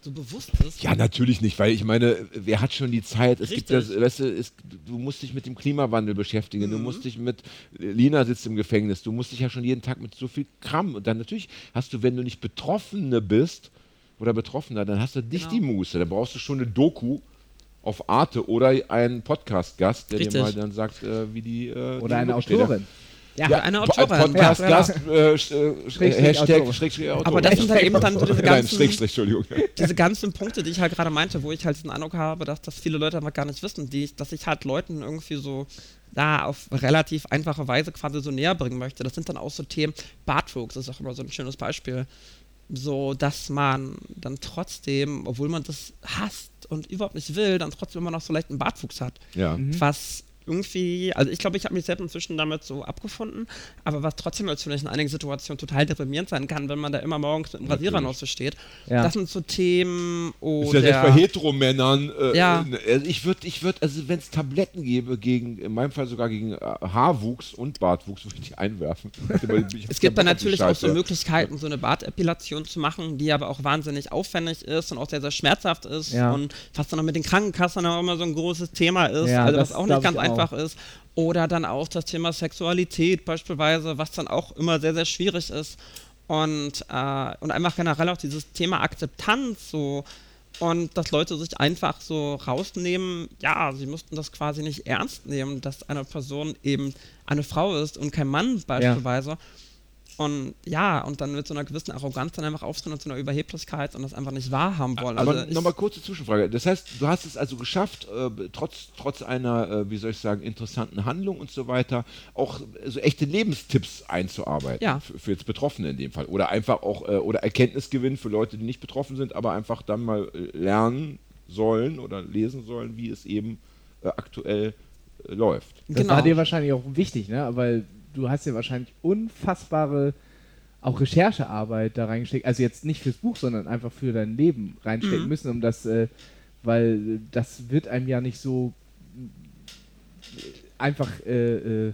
so bewusst ist. Ja, natürlich nicht, weil ich meine, wer hat schon die Zeit? Es gibt das, Richtig. weißt du, es, du musst dich mit dem Klimawandel beschäftigen, Mhm. du musst dich mit, Lina sitzt im Gefängnis, du musst dich ja schon jeden Tag mit so viel Kram und dann natürlich hast du, wenn du nicht Betroffene bist oder Betroffener, dann hast du nicht Genau. die Muße, dann brauchst du schon eine Doku auf Arte oder einen Podcast-Gast, der Richtig. dir mal dann sagt, äh, wie die äh, Oder die eine. Autorin. Ja, Ja, eine Po- Autorin. Podcast-Gast, äh, sch- äh, Schrägstrich Hashtag, Autorin. Schrägstrich Autorin. Aber das sind halt eben dann so diese Nein, ganzen, Schrägstrich, Entschuldigung. diese ganzen Punkte, die ich halt gerade meinte, wo ich halt diesen Eindruck habe, dass das viele Leute einfach gar nicht wissen, die ich, dass ich halt Leuten irgendwie so da auf relativ einfache Weise quasi so näher bringen möchte. Das sind dann auch so Themen, Bartwuchs ist auch immer so ein schönes Beispiel. So, dass man dann trotzdem, obwohl man das hasst und überhaupt nicht will, dann trotzdem immer noch so leicht einen Bartwuchs hat. Ja. was irgendwie, also ich glaube, ich habe mich selbst inzwischen damit so abgefunden, aber was trotzdem natürlich in einigen Situationen total deprimierend sein kann, wenn man da immer morgens mit dem Rasierer noch so steht. Ja. Das sind so Themen Ist oder... ja selbst bei Heteromännern. Äh, Ja. äh, also ich würde, ich würd, also wenn es Tabletten gäbe gegen, in meinem Fall sogar gegen äh, Haarwuchs und Bartwuchs, würde ich die einwerfen. es gibt dann natürlich auch so Möglichkeiten, so eine Bartepilation zu machen, die aber auch wahnsinnig aufwendig ist und auch sehr, sehr schmerzhaft ist Ja. und was dann auch mit den Krankenkassen auch immer so ein großes Thema ist, Ja, also das was auch nicht ganz auch. Einfach ist. Oder dann auch das Thema Sexualität beispielsweise, was dann auch immer sehr, sehr schwierig ist. Und, äh, und einfach generell auch dieses Thema Akzeptanz so und dass Leute sich einfach so rausnehmen, ja, sie mussten das quasi nicht ernst nehmen, dass eine Person eben eine Frau ist und kein Mann beispielsweise. Und ja, und dann mit so einer gewissen Arroganz dann einfach auftreten und so einer Überheblichkeit und das einfach nicht wahrhaben wollen. Aber Also nochmal kurze Zwischenfrage. Das heißt, du hast es also geschafft, äh, trotz, trotz einer, äh, wie soll ich sagen, interessanten Handlung und so weiter, auch so echte Lebenstipps einzuarbeiten. Ja. Für, für jetzt Betroffene in dem Fall. Oder einfach auch, äh, oder Erkenntnisgewinn für Leute, die nicht betroffen sind, aber einfach dann mal äh, lernen sollen oder lesen sollen, wie es eben äh, aktuell äh, läuft. Das Genau. war dir wahrscheinlich auch wichtig, ne? Weil du hast ja wahrscheinlich unfassbare auch Recherchearbeit da reingesteckt. Also jetzt nicht fürs Buch, sondern einfach für dein Leben reinstecken Mhm. müssen, um das, äh, weil das wird einem ja nicht so einfach äh, äh,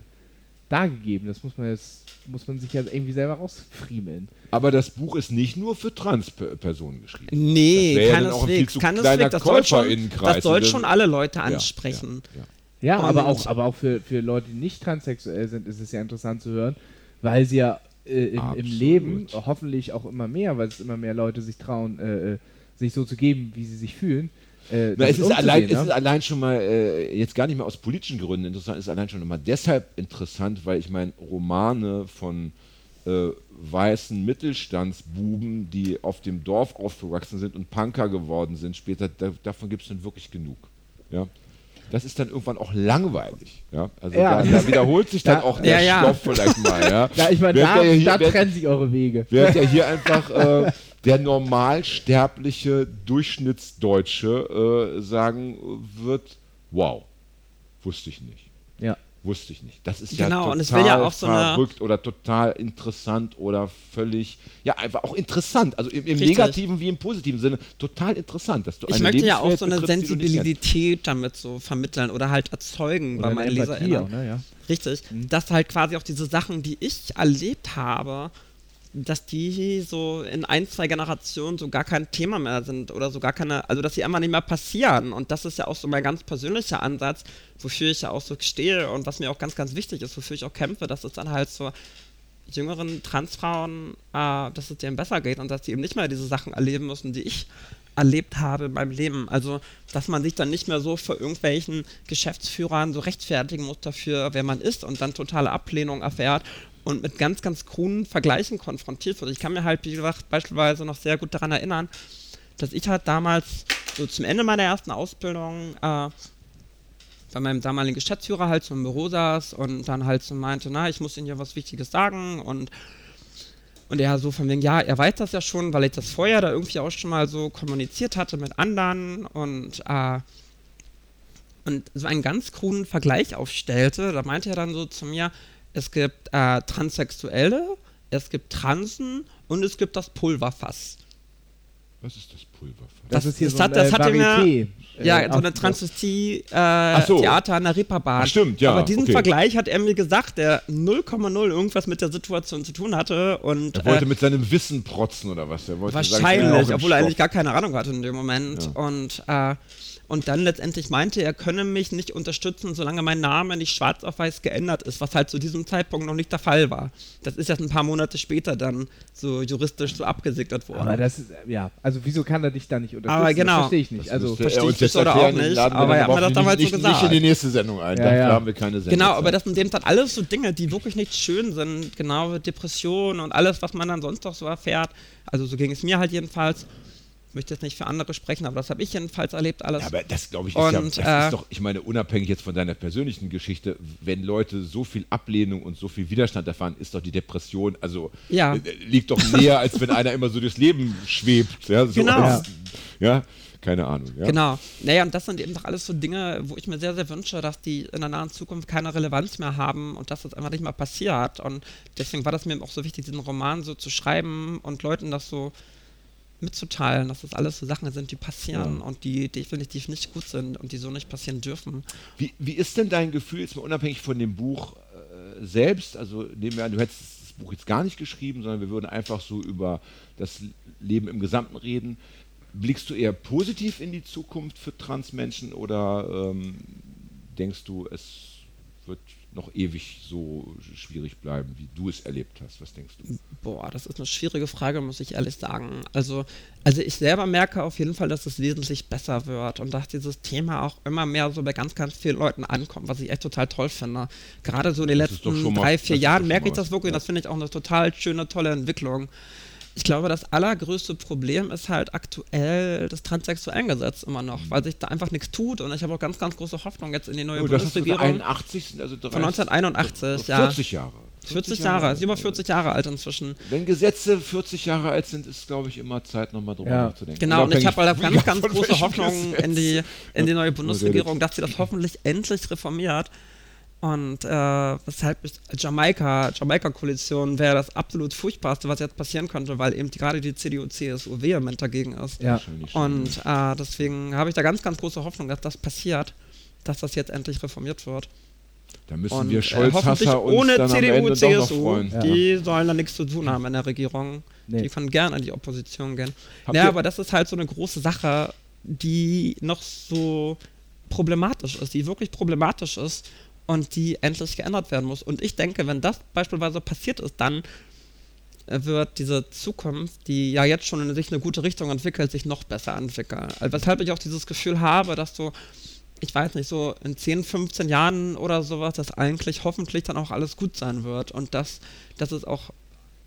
dargegeben. Das muss man jetzt muss man sich ja irgendwie selber rausfriemeln. Aber das Buch ist nicht nur für Trans-Personen geschrieben. Nee, Das wär ja keineswegs. zu Keineswegs. kleiner Das soll schon, das soll schon alle Leute Ja, ansprechen. Ja, ja. Ja, Und- aber auch, aber auch für, für Leute, die nicht transsexuell sind, ist es ja interessant zu hören, weil sie ja äh, im, im. Leben hoffentlich auch immer mehr, weil es immer mehr Leute sich trauen, äh, äh, sich so zu geben, wie sie sich fühlen. Äh, Na, es, ist allein, ne? es ist allein schon mal, äh, jetzt gar nicht mehr aus politischen Gründen interessant, es ist allein schon mal deshalb interessant, weil ich meine, Romane von äh, weißen Mittelstandsbuben, die auf dem Dorf aufgewachsen sind und Punker geworden sind, später, da, davon gibt es dann wirklich genug. Ja? Das ist dann irgendwann auch langweilig. Ja? Also Ja. da, da wiederholt sich dann Da- auch der Ja, ja. Stoff vielleicht mal. Ja? Ja, ich meine, da, der hier- da trennen sich eure Wege. Während ja hier einfach äh, der normalsterbliche Durchschnittsdeutsche äh, sagen wird, wow, wusste ich nicht. Wusste ich nicht. Das ist Genau, ja total und es will ja auch so verrückt oder total interessant oder völlig, ja, einfach auch interessant. Also im, im negativen wie im positiven Sinne total interessant, dass du Ich möchte ja auch so eine. Sensibilität damit so vermitteln oder halt erzeugen Oder bei meinen auch, ne? ja. Richtig. Dass halt quasi auch diese Sachen, die ich erlebt habe, dass die so in ein, zwei Generationen so gar kein Thema mehr sind oder so gar keine, also dass sie einfach nicht mehr passieren. Und das ist ja auch so mein ganz persönlicher Ansatz, wofür ich ja auch so stehe und was mir auch ganz, ganz wichtig ist, wofür ich auch kämpfe, dass es dann halt so jüngeren Transfrauen, äh, dass es denen besser geht und dass sie eben nicht mehr diese Sachen erleben müssen, die ich erlebt habe in meinem Leben. Also, dass man sich dann nicht mehr so vor irgendwelchen Geschäftsführern so rechtfertigen muss dafür, wer man ist und dann totale Ablehnung erfährt und mit ganz, ganz kruden Vergleichen konfrontiert wird. Ich kann mir halt, wie gesagt, beispielsweise noch sehr gut daran erinnern, dass ich halt damals so zum Ende meiner ersten Ausbildung äh, bei meinem damaligen Geschäftsführer halt so im Büro saß und dann halt so meinte, na, ich muss Ihnen hier was Wichtiges sagen und und er so von wegen, ja, er weiß das ja schon, weil ich das vorher da irgendwie auch schon mal so kommuniziert hatte mit anderen und, äh, und so einen ganz kruden Vergleich aufstellte. Da meinte er dann so zu mir, es gibt äh, Transsexuelle, es gibt Transen und es gibt das Pulverfass. Was ist das Pulverfass? Das, Das- ist hier das so hat- ein das äh, hatte mir- Varieté. Ja, äh, so eine Transvestie-Theater so. an der Reeperbahn. Ach, stimmt, ja, Aber diesen okay. Vergleich hat er mir gesagt, der 0,0 irgendwas mit der Situation zu tun hatte. Und, Er wollte äh, mit seinem Wissen protzen oder was? Er wollte sagen, Wahrscheinlich, im obwohl er eigentlich gar keine Ahnung hatte in dem Moment. Ja. Und, äh, und dann letztendlich meinte, er könne mich nicht unterstützen, solange mein Name nicht schwarz auf weiß geändert ist, was halt zu diesem Zeitpunkt noch nicht der Fall war. Das ist erst ein paar Monate später dann so juristisch so abgesegnet worden. Aber das ist, ja, also wieso kann er dich da nicht unterstützen? Aber genau. Das verstehe ich nicht. Das Also, verstehe er ich jetzt das oder auch nicht, aber er hat mir das nicht- damals so nicht, gesagt. Nicht in die nächste Sendung ein, Ja, dafür ja. haben wir keine Sendung. Genau, aber das sind eben dann alles so Dinge, die wirklich nicht schön sind. Genau, Depressionen und alles, was man dann sonst noch so erfährt. Also so ging es mir halt jedenfalls. Ich möchte jetzt nicht für andere sprechen, aber das habe ich jedenfalls erlebt alles. Ja, aber das glaube ich ist ja, Und, das äh, ist doch, ich meine, unabhängig jetzt von deiner persönlichen Geschichte, wenn Leute so viel Ablehnung und so viel Widerstand erfahren, ist doch die Depression, also Ja. äh, liegt doch näher, als wenn einer immer so durchs Leben schwebt. Ja, so Genau. als, ja keine Ahnung. Ja? Genau. Naja, und das sind eben doch alles so Dinge, wo ich mir sehr, sehr wünsche, dass die in der nahen Zukunft keine Relevanz mehr haben und dass das einfach nicht mehr passiert. Und deswegen war das mir auch so wichtig, diesen Roman so zu schreiben und Leuten das so mitzuteilen, dass das alles so Sachen sind, die passieren Ja. und die definitiv nicht gut sind und die so nicht passieren dürfen. Wie, wie ist denn dein Gefühl, jetzt mal unabhängig von dem Buch äh, selbst? Also nehmen wir an, du hättest das Buch jetzt gar nicht geschrieben, sondern wir würden einfach so über das Leben im Gesamten reden. Blickst du eher positiv in die Zukunft für Transmenschen oder ähm, denkst du, es wird noch ewig so schwierig bleiben, wie du es erlebt hast? Was denkst du? Boah, das ist eine schwierige Frage, muss ich ehrlich sagen. Also, also ich selber merke auf jeden Fall, dass es wesentlich besser wird und dass dieses Thema auch immer mehr so bei ganz, ganz vielen Leuten ankommt, was ich echt total toll finde. Gerade so in den Das letzten mal- drei, vier Jahren merke ich das wirklich und ja. das finde ich auch eine total schöne, tolle Entwicklung. Ich glaube, das allergrößte Problem ist halt aktuell das Transsexuellengesetz immer noch, weil sich da einfach nichts tut und ich habe auch ganz, ganz große Hoffnung jetzt in die neue Oh, das ist von Bundesregierung. 81, also 30, Von 1981, ja. 40 Jahre. 40 Jahre, ist über 40 Jahre alt inzwischen. Wenn Gesetze 40 Jahre alt sind, ist, glaube ich, immer Zeit, nochmal drüber Ja. nachzudenken. Genau, und ich habe halt ganz, ganz große Hoffnung in die, in die neue Bundesregierung, dass sie das hoffentlich endlich reformiert. Und äh, weshalb ist Jamaika, Jamaika-Koalition wäre das absolut furchtbarste, was jetzt passieren könnte, weil eben die, gerade die CDU, CSU vehement dagegen ist. ja. Und äh, deswegen habe ich da ganz, ganz große Hoffnung, dass das passiert, dass das jetzt endlich reformiert wird. Da müssen Und, wir äh, Scholz-Hasser hoffentlich uns ohne dann am CDU, Ende doch noch CSU, freuen. Ja. die sollen da nichts zu tun haben in der Regierung. Nee. Die können gerne in die Opposition gehen. Habt ja, ihr- aber das ist halt so eine große Sache, die noch so problematisch ist, die wirklich problematisch ist und die endlich geändert werden muss. Und ich denke, wenn das beispielsweise passiert ist, dann wird diese Zukunft, die ja jetzt schon in sich eine gute Richtung entwickelt, sich noch besser entwickeln. Also weshalb ich auch dieses Gefühl habe, dass so, ich weiß nicht, so in 10, 15 Jahren oder sowas, dass eigentlich hoffentlich dann auch alles gut sein wird und dass, dass es auch,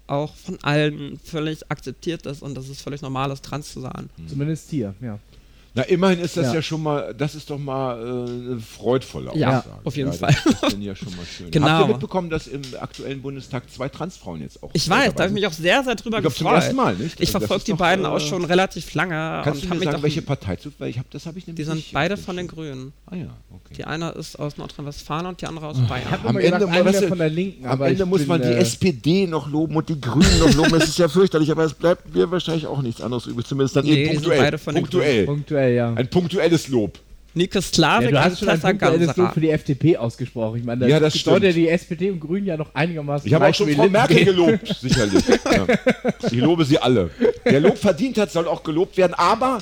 auch von allen völlig akzeptiert ist und dass es völlig normal ist, trans zu sein. Zumindest hier, ja. Na, immerhin ist das ja, Ja. schon mal, das ist doch mal äh, eine freudvolle Ja, Aussage. auf jeden das Fall. ist dann ja schon mal schön. Genau. Habt ihr mitbekommen, dass im aktuellen Bundestag zwei Transfrauen jetzt auch Ich weiß, da habe ich mich auch sehr, sehr drüber Ich glaub, zum gefreut. ersten Mal, nicht? Ich Also das verfolge ist die doch, beiden äh, auch schon relativ lange. Kannst du hab mir sagen, doch- welche Partei zu? Weil ich habe das habe ich Die nämlich sind nicht beide von den. Grünen. Ah ja, okay. Die eine ist aus Nordrhein-Westfalen und die andere aus Ich Bayern. habe Am gedacht, Ende eine muss von der Linken, Am Ende ich muss man die äh, SPD noch loben und die Grünen noch loben. Das ist ja fürchterlich, aber es bleibt mir wahrscheinlich auch nichts anderes übrig. Zumindest dann Nee, die eben punktuell. beide von den punktuell. Punktuell, ja. Ein punktuelles Lob. Nike Ja, Slavik du und hast schon ein punktuelles Lob für die FDP ausgesprochen. Ich meine, das, Ja, das stimmt. die SPD und Grünen ja noch einigermaßen Ich habe auch schon Frau Merkel gelobt, sicherlich. Ja. Ich lobe sie alle. Wer Lob verdient hat, soll auch gelobt werden, aber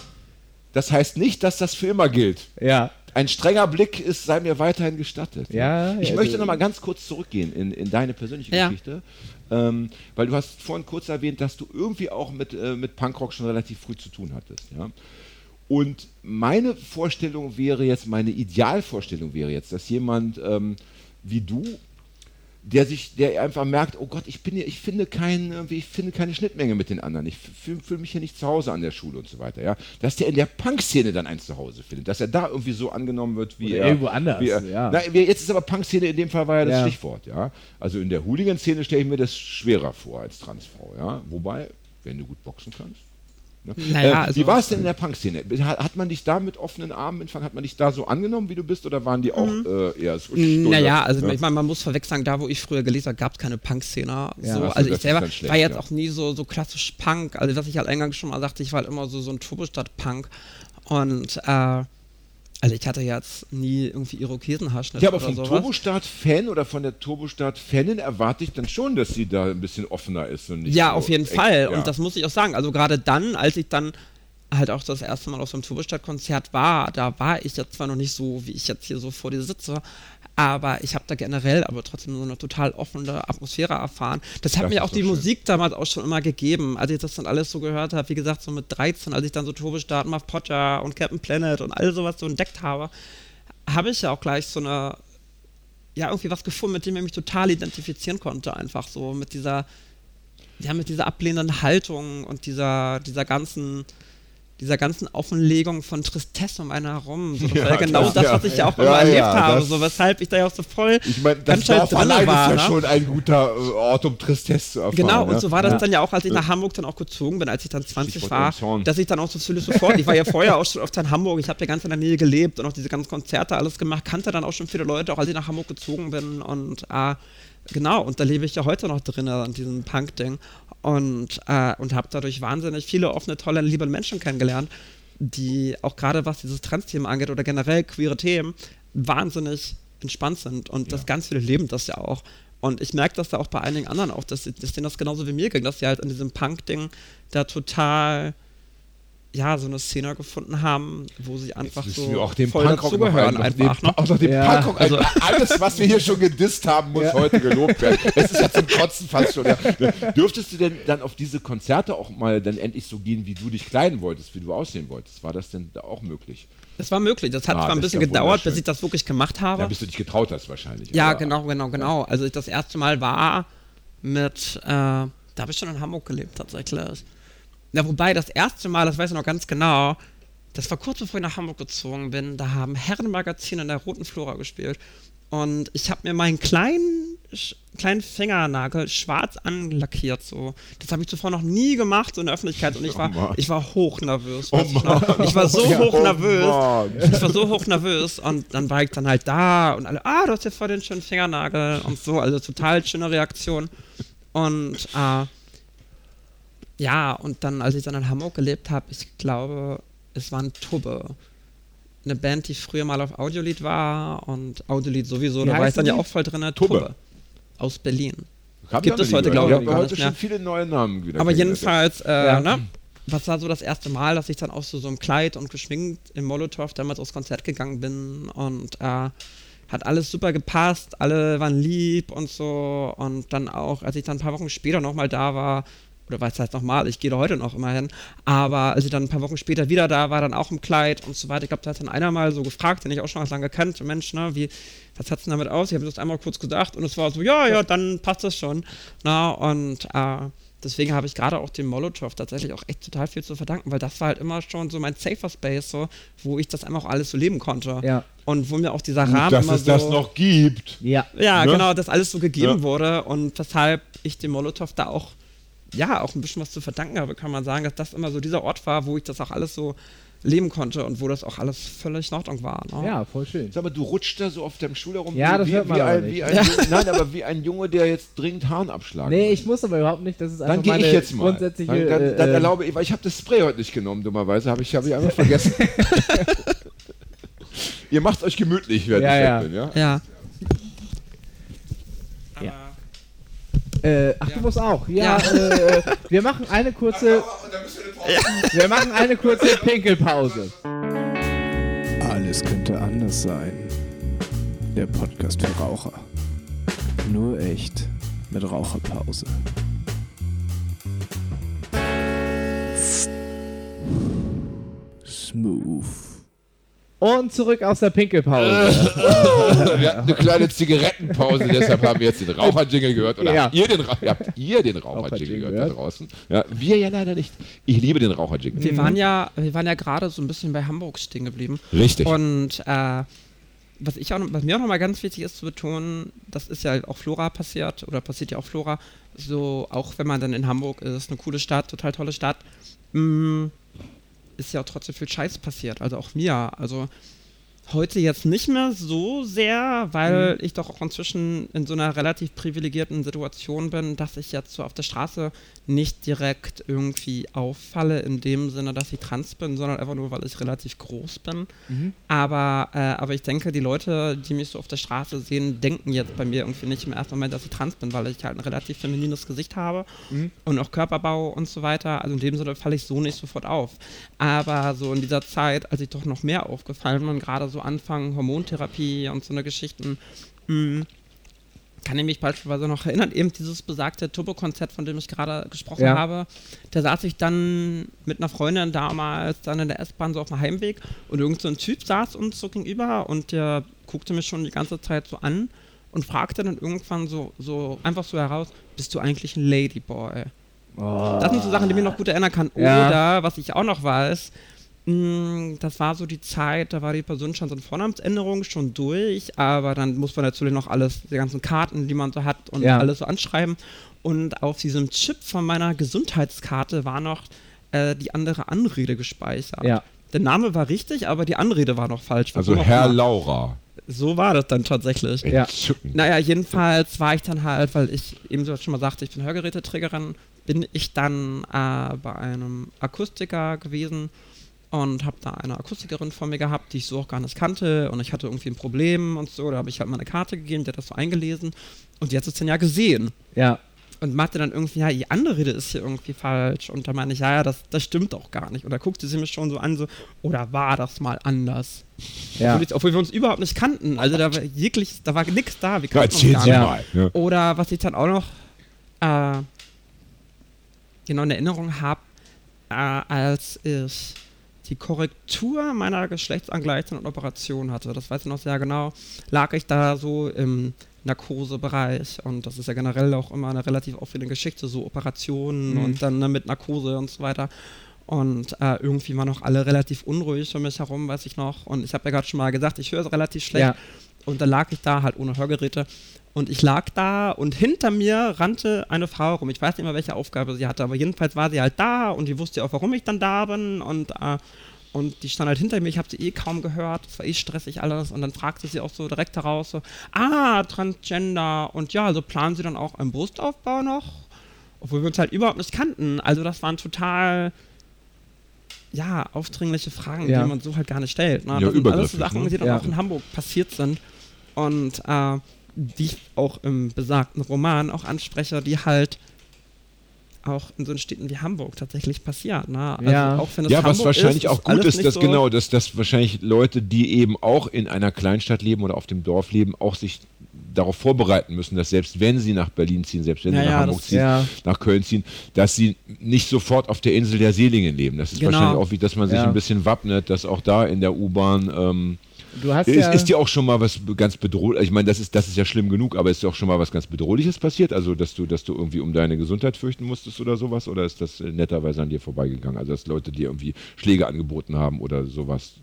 das heißt nicht, dass das für immer gilt. Ja, Ein strenger Blick ist, sei mir weiterhin gestattet. Ja, ich ja, möchte also- noch mal ganz kurz zurückgehen in, in deine persönliche Ja. Geschichte. Ähm, weil du hast vorhin kurz erwähnt, dass du irgendwie auch mit, äh, mit Punkrock schon relativ früh zu tun hattest. Ja? Und meine Vorstellung wäre jetzt, meine Idealvorstellung wäre jetzt, dass jemand ähm, wie du, der sich, der einfach merkt, oh Gott, ich bin hier, ich finde kein, irgendwie, ich finde keine Schnittmenge mit den anderen. Ich fühle fühl mich hier nicht zu Hause an der Schule und so weiter, ja. Dass der in der Punk-Szene dann ein Zuhause findet, dass er da irgendwie so angenommen wird wie Oder er. irgendwo anders, wie er, ja. Na, jetzt ist aber Punk-Szene in dem Fall war ja das Ja. Stichwort, ja. Also in der Hooligan-Szene stelle ich mir das schwerer vor als Transfrau, ja. Wobei, wenn du gut boxen kannst. Ne? Naja, äh, also- wie war es denn in der Punk-Szene? Hat, hat man dich da mit offenen Armen empfangen? Hat man dich da so angenommen, wie du bist, oder waren die auch äh, eher so Stunde? Naja, also Ja. ich meine, man muss vorweg sagen, da wo ich früher gelesen habe, gab es keine Punk-Szene. Ja. So, also ich selber schlecht, war jetzt ja. auch nie so, so klassisch Punk. Also was ich halt eingangs schon mal sagte, ich war halt immer so, so ein Turbostadt-Punk. Und äh, also ich hatte jetzt nie irgendwie Irokesenhaarschnitt Ja, aber vom. Turbostart-Fan oder von der Turbostart-Fanin erwarte ich dann schon, dass sie da ein bisschen offener ist. Und nicht Ja, so auf jeden eng. Fall. Ja. Und das muss ich auch sagen. Also gerade dann, als ich dann halt auch das erste Mal auf so einem Turbostadt-Konzert war, da war ich jetzt zwar noch nicht so, wie ich jetzt hier so vor dir sitze, aber ich habe da generell aber trotzdem so eine total offene Atmosphäre erfahren. Das hat Das mir auch die schön. Musik damals auch schon immer gegeben, als ich das dann alles so gehört habe, wie gesagt, so mit 13, als ich dann so Turbostart, Muff Potter und Captain Planet und all sowas so entdeckt habe, habe ich ja auch gleich so eine ja, irgendwie was gefunden, mit dem ich mich total identifizieren konnte, einfach so mit dieser, ja, mit dieser ablehnenden Haltung und dieser, dieser ganzen, dieser ganzen Offenlegung von Tristesse um einen herum. So, das Ja, war ja genau klar, das, ja. was ich ja auch immer erlebt habe, das- so weshalb ich da ja auch so voll Ich meine, das ganz schnell allein war, ist ja ne? schon ein guter äh, Ort, um Tristesse zu erfahren. Genau, und so war das dann ja auch, als ich nach Hamburg dann auch gezogen bin, als ich dann 20 Stichwort war, dass ich dann auch so völlig sofort, ich war ja vorher auch schon oft in Hamburg, ich habe ja ganz in der Nähe gelebt und auch diese ganzen Konzerte alles gemacht, kannte dann auch schon viele Leute, auch als ich nach Hamburg gezogen bin und äh, genau, und da lebe ich ja heute noch drin an diesem Punk-Ding und, äh, und habe dadurch wahnsinnig viele offene, tolle, liebe Menschen kennengelernt, die auch gerade was dieses Trans-Thema angeht oder generell queere Themen wahnsinnig entspannt sind und das ganz viele leben das ja auch. Und ich merke das da auch bei einigen anderen auch, dass, dass denen das genauso wie mir ging, dass sie halt in diesem Punk-Ding da total ja, so eine Szene gefunden haben, wo sie einfach so wir auch den voll Punkrock noch dazugehören ein- einfach. Ne? Auch noch den Ja. Punkrock. ein- alles, was wir hier schon gedisst haben, muss Ja. heute gelobt werden. Es ist ja zum Kotzen fast schon. Ja. Dürftest du denn dann auf diese Konzerte auch mal dann endlich so gehen, wie du dich kleiden wolltest, wie du aussehen wolltest? War das denn da auch möglich? Das war möglich. Das hat Ah, zwar ein bisschen ja gedauert, bis ich das wirklich gemacht habe. Ja, bis du dich getraut hast wahrscheinlich. Ja, aber- genau, genau, genau. Also ich das erste Mal war mit, äh, da habe ich schon in Hamburg gelebt tatsächlich. Ja, wobei das erste Mal, das weiß ich noch ganz genau, das war kurz bevor ich nach Hamburg gezogen bin, da haben Herrenmagazine in der Roten Flora gespielt. Und ich habe mir meinen kleinen, kleinen Fingernagel schwarz anlackiert. So. Das habe ich zuvor noch nie gemacht so in der Öffentlichkeit. Und ich Oh war, Mann. ich war hochnervös. Oh ich. Ich war so oh hochnervös. Ich war so hochnervös und dann war ich dann halt da und alle, ah, du hast ja voll den schönen Fingernagel und so, also total schöne Reaktion. Und äh, ja, und dann, als ich dann in Hamburg gelebt habe, ich glaube, es war ein Tubbe. eine Band, die früher mal auf Audiolied war und Audiolied sowieso, Wie da war ich dann ja auch voll drin. Tubbe. Aus Berlin. Kam Gibt es heute, mehr. glaube ich, Ich habe heute mehr. schon viele neue Namen wieder. Aber jedenfalls, äh, Ja. ne? Was war so das erste Mal, dass ich dann auch so, so im Kleid und geschminkt im Molotow damals aufs Konzert gegangen bin und äh, hat alles super gepasst, alle waren lieb und so und dann auch, als ich dann ein paar Wochen später nochmal da war, oder was heißt nochmal, ich gehe da heute noch immer hin, aber als ich dann ein paar Wochen später wieder da war, dann auch im Kleid und so weiter, ich glaube, da hat dann einer mal so gefragt, den ich auch schon ganz lange kennt, Mensch, ne, wie, was hat's denn damit aus? Ich habe das einmal kurz gesagt und es war so, ja, ja, dann passt das schon. Na, und äh, deswegen habe ich gerade auch dem Molotow tatsächlich auch echt total viel zu verdanken, weil das war halt immer schon so mein safer Space, so, wo ich das einfach auch alles so leben konnte. Ja. Und wo mir auch dieser Rahmen dass immer es so, das noch gibt. Ja. ja, ne? genau, dass alles so gegeben Ja. wurde und weshalb ich dem Molotow da auch, ja, auch ein bisschen was zu verdanken habe, kann man sagen, dass das immer so dieser Ort war, wo ich das auch alles so leben konnte und wo das auch alles völlig in Ordnung war. Ne? Ja, voll schön. Sag mal, du rutscht da so auf deinem Stuhl herum. Ja, wie, das wie, hört man wie ein, nicht. wie ein Junge, Nein, aber wie ein Junge, der jetzt dringend Haaren abschlagen Nee, will. ich muss aber überhaupt nicht. Das ist einfach Dann gehe ich jetzt mal. grundsätzliche. dann, dann, dann äh, erlaube ich, weil ich habe das Spray heute nicht genommen, dummerweise. Habe ich, hab ich einfach vergessen. Ihr macht euch gemütlich, während Ja, ich ja. weg bin, ja? Ja. Ja. Äh, ach, Ja. du musst auch. Ja, Ja. Äh, wir machen eine kurze. Wir machen eine kurze Pinkelpause. Alles könnte anders sein. Der Podcast für Raucher. Nur echt mit Raucherpause. Smooth. Und zurück aus der Pinkelpause. Wir hatten eine kleine Zigarettenpause, deshalb haben wir jetzt den Raucherjingle gehört. Oder Ja. habt ihr den, Ra habt ihr den Raucherjingle Raucherjingle gehört da gehört? draußen? Ja, wir ja leider nicht. Ich liebe den Raucherjingle. Wir waren ja, wir waren ja gerade so ein bisschen bei Hamburg stehen geblieben. Richtig. Und äh, was ich auch, was mir auch nochmal ganz wichtig ist zu betonen, das ist ja auch Flora passiert oder passiert ja auch Flora. So auch wenn man dann in Hamburg ist, eine coole Stadt, total tolle Stadt, mh, ist ja auch trotzdem viel Scheiß passiert. Also auch mir. Also heute jetzt nicht mehr so sehr, weil ich doch auch inzwischen in so einer relativ privilegierten Situation bin, dass ich jetzt so auf der Straße nicht direkt irgendwie auffalle in dem Sinne, dass ich trans bin, sondern einfach nur, weil ich relativ groß bin. Aber, äh, aber ich denke, die Leute, die mich so auf der Straße sehen, denken jetzt bei mir irgendwie nicht im ersten Moment, dass ich trans bin, weil ich halt ein relativ feminines Gesicht habe und auch Körperbau und so weiter. Also in dem Sinne falle ich so nicht sofort auf. Aber so in dieser Zeit, als ich doch noch mehr aufgefallen bin, gerade so Anfang Hormontherapie und so eine Geschichten, mh, kann ich mich beispielsweise noch erinnern, eben dieses besagte Turbo-Konzert, von dem ich gerade gesprochen Ja. habe. Da saß ich dann mit einer Freundin damals dann in der S-Bahn so auf dem Heimweg und irgend so ein Typ saß uns so gegenüber und der guckte mich schon die ganze Zeit so an und fragte dann irgendwann so, so einfach so heraus, bist du eigentlich ein Ladyboy? Das sind so Sachen, die mir noch gut erinnern kann. Ja. Oder, was ich auch noch weiß, das war so die Zeit, da war die Person schon so eine Vornamensänderung schon durch, aber dann muss man natürlich noch alles, die ganzen Karten, die man so hat und Ja. alles so anschreiben. Und auf diesem Chip von meiner Gesundheitskarte war noch äh, die andere Anrede gespeichert. Ja. Der Name war richtig, aber die Anrede war noch falsch. Also Herr immer. Laura. So war das dann tatsächlich. Ja. Naja, jedenfalls war ich dann halt, weil ich eben so schon mal sagte, ich bin Hörgeräteträgerin, bin ich dann äh, bei einem Akustiker gewesen und habe da eine Akustikerin vor mir gehabt, die ich so auch gar nicht kannte und ich hatte irgendwie ein Problem und so, da habe ich halt meine Karte gegeben, die hat das so eingelesen und die hat es dann ja gesehen Ja. und machte dann irgendwie, ja, die andere Rede ist hier irgendwie falsch und da meine ich, ja, ja, das, das stimmt doch gar nicht und da guckte sie mich schon so an, so, oder war das mal anders? Ja. Obwohl, ich, obwohl wir uns überhaupt nicht kannten, also da war jeglich, da war nichts da, wir Ja, kannten uns erzählen gar Sie nicht. Ja. mal. Ne? Oder was ich dann auch noch äh, genau in Erinnerung habe, äh, als ich die Korrektur meiner geschlechtsangleichenden Operation hatte, das weiß ich noch sehr genau, lag ich da so im Narkosebereich und das ist ja generell auch immer eine relativ aufwendige Geschichte, so Operationen Mhm. und dann ne, mit Narkose und so weiter. Und äh, irgendwie waren auch alle relativ unruhig um mich herum, weiß ich noch. Und ich habe ja gerade schon mal gesagt, ich höre relativ schlecht. Ja. Und dann lag ich da halt ohne Hörgeräte. Und ich lag da und hinter mir rannte eine Frau rum. Ich weiß nicht mehr, welche Aufgabe sie hatte, aber jedenfalls war sie halt da und die wusste auch, warum ich dann da bin. Und, äh, und die stand halt hinter mir. Ich habe sie eh kaum gehört. Es war eh stressig alles. Und dann fragte sie auch so direkt heraus: so, Ah, Transgender. Und ja, also planen sie dann auch einen Brustaufbau noch? Obwohl wir uns halt überhaupt nicht kannten. Also, das waren total ja, aufdringliche Fragen, Ja. die man so halt gar nicht stellt. Ne? Ja, das sind alles so Sachen, ne? die dann Ja. auch in Hamburg passiert sind. Und äh, die ich auch im besagten Roman auch anspreche, die halt auch in so Städten wie Hamburg tatsächlich passieren. Ne? Also Ja. auch wenn es Ja, Hamburg was wahrscheinlich ist, auch gut ist, dass so, genau, dass, dass wahrscheinlich Leute, die eben auch in einer Kleinstadt leben oder auf dem Dorf leben, auch sich darauf vorbereiten müssen, dass selbst wenn sie nach Berlin ziehen, selbst wenn Ja, sie nach ja, Hamburg das- ziehen, Ja. nach Köln ziehen, dass sie nicht sofort auf der Insel der Seligen leben. Das ist Genau. wahrscheinlich auch wie, dass man sich Ja. ein bisschen wappnet, dass auch da in der U-Bahn ähm, Du hast ist, ja, ist dir auch schon mal was ganz bedrohlich, ich meine, das ist, das ist ja schlimm genug, aber ist dir auch schon mal was ganz Bedrohliches passiert? Also, dass du, dass du irgendwie um deine Gesundheit fürchten musstest oder sowas? Oder ist das äh, netterweise an dir vorbeigegangen? Also, dass Leute dir irgendwie Schläge angeboten haben oder sowas?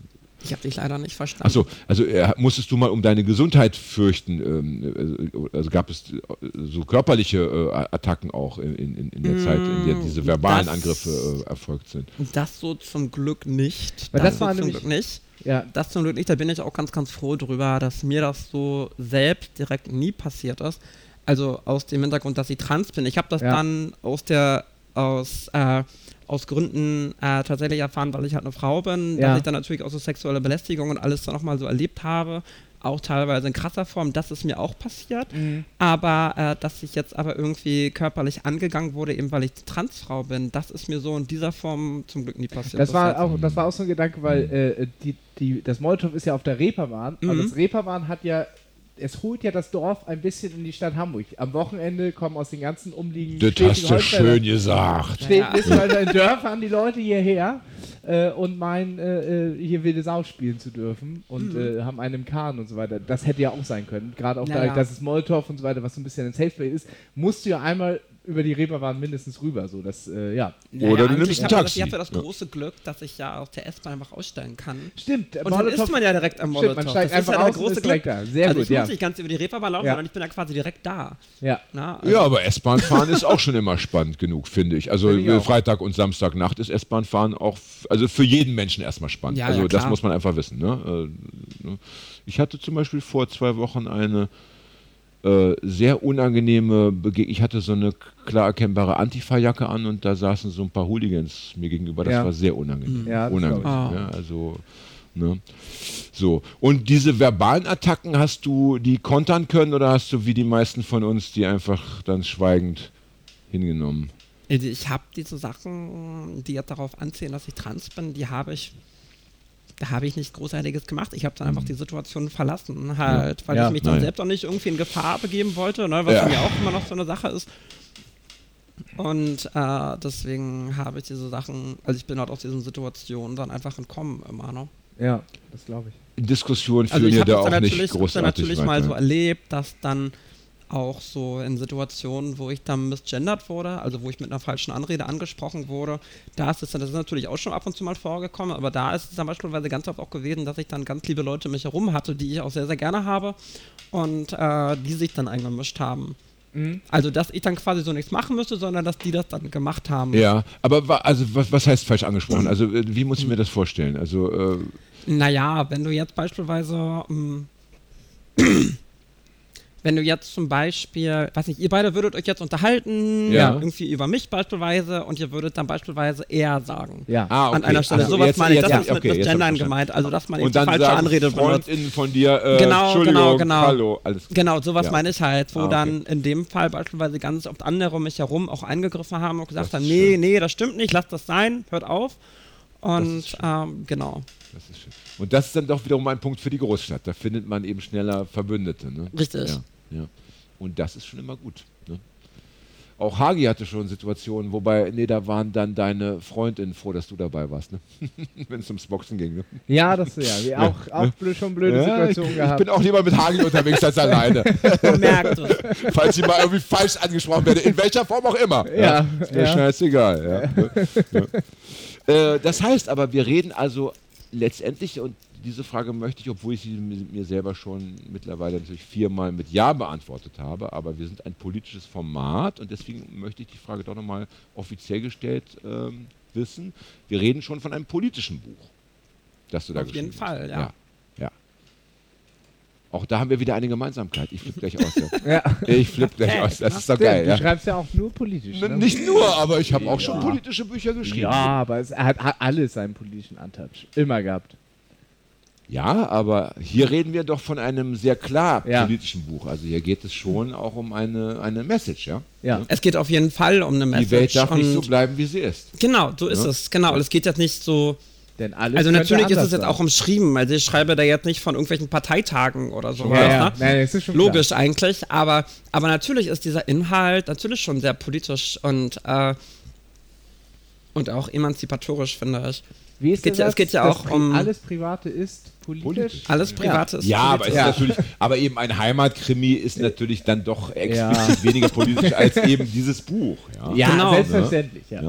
Ich habe dich leider nicht verstanden. Achso, also äh, musstest du mal um deine Gesundheit fürchten? Ähm, äh, also gab es äh, so körperliche äh, Attacken auch in, in, in der Zeit, in der diese verbalen das- Angriffe äh, erfolgt sind? Das so zum Glück nicht. Weil das so war zum nämlich- Glück nicht. Ja, Das zum Glück nicht. Da bin ich auch ganz, ganz froh drüber, dass mir das so selbst direkt nie passiert ist. Also aus dem Hintergrund, dass ich trans bin. Ich habe das Ja. dann aus der aus äh, aus Gründen äh, tatsächlich erfahren, weil ich halt eine Frau bin, Ja. dass ich dann natürlich auch so sexuelle Belästigung und alles dann nochmal so erlebt habe. Auch teilweise in krasser Form, das ist mir auch passiert. Mhm. Aber äh, dass ich jetzt aber irgendwie körperlich angegangen wurde, eben weil ich Transfrau bin, das ist mir so in dieser Form zum Glück nie passiert. das bis war auch, das war auch so ein Gedanke, weil äh, die, die, das Molotow ist ja auf der Reeperbahn, aber Mhm. das Reeperbahn hat ja, es holt ja das Dorf ein bisschen in die Stadt Hamburg. Am Wochenende kommen aus den ganzen umliegenden Das hast du schön gesagt. Steht Ja. ein bisschen weiter in Dörfern die Leute hierher äh, und meinen, äh, äh, hier wilde Sau spielen zu dürfen und äh, haben einen im Kahn und so weiter. Das hätte ja auch sein können. Gerade auch Ja, da, ja. dass es Molotow und so weiter, was so ein bisschen ein Safeplay ist, musst du ja einmal über die Reeperbahn mindestens rüber. So, das, äh, ja. Oder du nimmst ich ein habe das, Taxi. ich das Ja. große Glück, dass ich ja aus der S-Bahn einfach aussteigen kann. Stimmt, Und dann ist man ja direkt am Stimmt, Molotow. man steigt das einfach ist ja aus das große ist Glück. direkt da. Sehr also gut, ich ja. muss nicht ganz über die Reeperbahn laufen, Ja. sondern ich bin ja quasi direkt da. Ja. Na, also- Ja, aber S-Bahn fahren ist auch schon immer spannend genug, finde ich. Also äh, auch. Freitag und Samstagnacht ist S-Bahn fahren auch, also für jeden Menschen erstmal spannend. Ja, also ja, das muss man einfach wissen. Ne? Äh, ne? Ich hatte zum Beispiel vor zwei Wochen eine äh, sehr unangenehme Begegnung. Ich hatte so eine klar erkennbare Antifa-Jacke an und da saßen so ein paar Hooligans mir gegenüber. Das Ja. war sehr unangenehm. Ja, das unangenehm. ich. Ja, also Ne? So. Und diese verbalen Attacken, hast du die kontern können oder hast du wie die meisten von uns die einfach dann schweigend hingenommen? Also Ich habe diese Sachen, die jetzt darauf anziehen, dass ich trans bin, die habe ich, da habe ich nichts Großartiges gemacht. Ich habe dann einfach die Situation verlassen, halt, weil Ja. ich mich dann Nein. selbst auch nicht irgendwie in Gefahr begeben wollte, ne, was Ja. mir auch immer noch so eine Sache ist. Und äh, deswegen habe ich diese Sachen, also ich bin halt aus diesen Situationen dann einfach entkommen immer, ne? Ja, das glaube ich. Diskussionen führen Also ich ja habe da dann auch nicht natürlich, großartig dann natürlich mal weiter. so erlebt, dass dann auch so in Situationen, wo ich dann misgendert wurde, also wo ich mit einer falschen Anrede angesprochen wurde, da ist es dann, das ist natürlich auch schon ab und zu mal vorgekommen, aber da ist es dann beispielsweise ganz oft auch gewesen, dass ich dann ganz liebe Leute um mich herum hatte, die ich auch sehr, sehr gerne habe und äh, die sich dann eingemischt haben. Mhm. Also, dass ich dann quasi so nichts machen müsste, sondern dass die das dann gemacht haben. Ja, aber wa- also was, was heißt falsch angesprochen? Also äh, wie muss ich mir das vorstellen? Also äh, Naja, wenn du jetzt beispielsweise, ähm, wenn du jetzt zum Beispiel, weiß nicht, ihr beide würdet euch jetzt unterhalten, Ja. irgendwie über mich beispielsweise, und ihr würdet dann beispielsweise er sagen. Ja. ah, okay. An einer Stelle. Also Sowas jetzt- meine ich, jetzt das hab ist mit, okay, mit jetzt Gendern gemeint, also dass man eben falsche sagen Anrede benutzt. Von dir, äh, Genau, Entschuldigung, genau, genau. hallo, alles Genau, sowas Ja. meine ich halt, wo Ah, okay. dann in dem Fall beispielsweise ganz oft andere um mich herum auch eingegriffen haben und gesagt Das haben, nee, schön. nee, das stimmt nicht, lasst das sein, hört auf. Und ähm, genau, Das ist schön. Und das ist dann doch wiederum ein Punkt für die Großstadt. Da findet man eben schneller Verbündete. Ne? Richtig. Ja, ja. Und das ist schon immer gut. Ne? Auch Hagi hatte schon Situationen, wobei, nee, da waren dann deine Freundinnen froh, dass du dabei warst, ne? wenn es ums Boxen ging. Ne? Ja, das ja. Wir auch, auch blöd, schon blöde Ja, ich, Situationen ich gehabt. bin auch lieber mit Hagi unterwegs als alleine. man merkt es. Falls ich mal irgendwie falsch angesprochen werde, in welcher Form auch immer. Ja, ist mir ja. scheißegal. Ja. Äh, das heißt aber, wir reden also letztendlich, und diese Frage möchte ich, obwohl ich sie mi- mir selber schon mittlerweile natürlich viermal mit Ja beantwortet habe, aber wir sind ein politisches Format und deswegen möchte ich die Frage doch nochmal offiziell gestellt ähm, wissen. Wir reden schon von einem politischen Buch, das du da Auf jeden geschrieben hast. Fall, ja. ja. Ja. Auch da haben wir wieder eine Gemeinsamkeit. Ich flippe gleich aus. Ja. Ja. Ich flippe gleich aus. Das ist doch geil. du Ja. schreibst ja auch nur politisch. Ne? Nicht nur, aber ich habe auch schon Ja. politische Bücher geschrieben. Ja, aber es, er hat, hat alles seinen politischen Untouch. Immer gehabt. Ja, aber hier reden wir doch von einem sehr klar Ja. politischen Buch. Also hier geht es schon auch um eine, eine Message, ja? Ja. Es geht auf jeden Fall um eine Message. Die Welt darf nicht so bleiben, wie sie ist. Genau, so ist Ja. es. Genau. Und es geht jetzt nicht so. Denn alles Also natürlich ist es jetzt sein. auch umschrieben. Also ich schreibe da jetzt nicht von irgendwelchen Parteitagen oder so. Ja, ja. Ne? Nein, es ist schon Logisch eigentlich, aber, aber natürlich ist dieser Inhalt natürlich schon sehr politisch und, äh, und auch emanzipatorisch, finde ich. Wie ist geht der ja- es geht ja auch um- Alles Private ist politisch. Politisch. Alles Private ist Ja, aber, es politisch. ist natürlich, aber eben ein Heimatkrimi ist natürlich dann doch explizit Ja. weniger politisch als eben dieses Buch. Ja. Ja, Genau. selbstverständlich. Ja.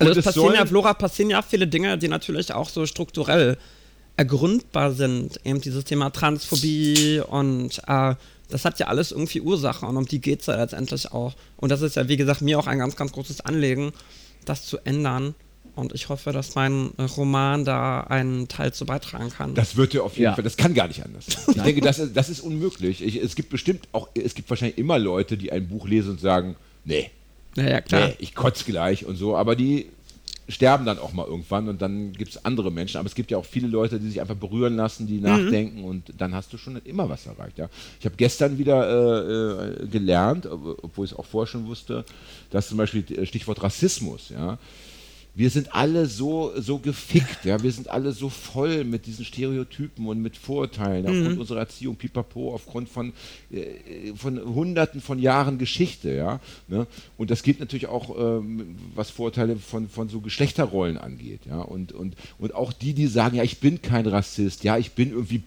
Also Und es passieren ja, Flora, passieren ja viele Dinge, die natürlich auch so strukturell ergründbar sind. Eben dieses Thema Transphobie und äh, das hat ja alles irgendwie Ursachen und um die geht es ja letztendlich auch. Und das ist ja, wie gesagt, mir auch ein ganz, ganz großes Anliegen, das zu ändern. Und ich hoffe, dass mein Roman da einen Teil zu beitragen kann. Das wird ja auf jeden Ja. Fall, das kann gar nicht anders. Ich denke, das ist, das ist unmöglich. Ich, es gibt bestimmt auch, es gibt wahrscheinlich immer Leute, die ein Buch lesen und sagen, nee, ja, ja, klar. nee, ich kotze gleich und so, aber die sterben dann auch mal irgendwann und dann gibt es andere Menschen. Aber es gibt ja auch viele Leute, die sich einfach berühren lassen, Mhm. die nachdenken und dann hast du schon immer was erreicht. Ja? Ich habe gestern wieder äh, äh, gelernt, ob- obwohl ich es auch vorher schon wusste, dass zum Beispiel äh, Stichwort Rassismus, ja, wir sind alle so, so gefickt, ja, wir sind alle so voll mit diesen Stereotypen und mit Vorurteilen aufgrund unserer Erziehung, pipapo, aufgrund von, äh, von hunderten von Jahren Geschichte, ja. Ne? Und das gilt natürlich auch, ähm, was Vorurteile von, von so Geschlechterrollen angeht, ja. Und, und, und auch die, die sagen, ja, ich bin kein Rassist, ja, ich bin irgendwie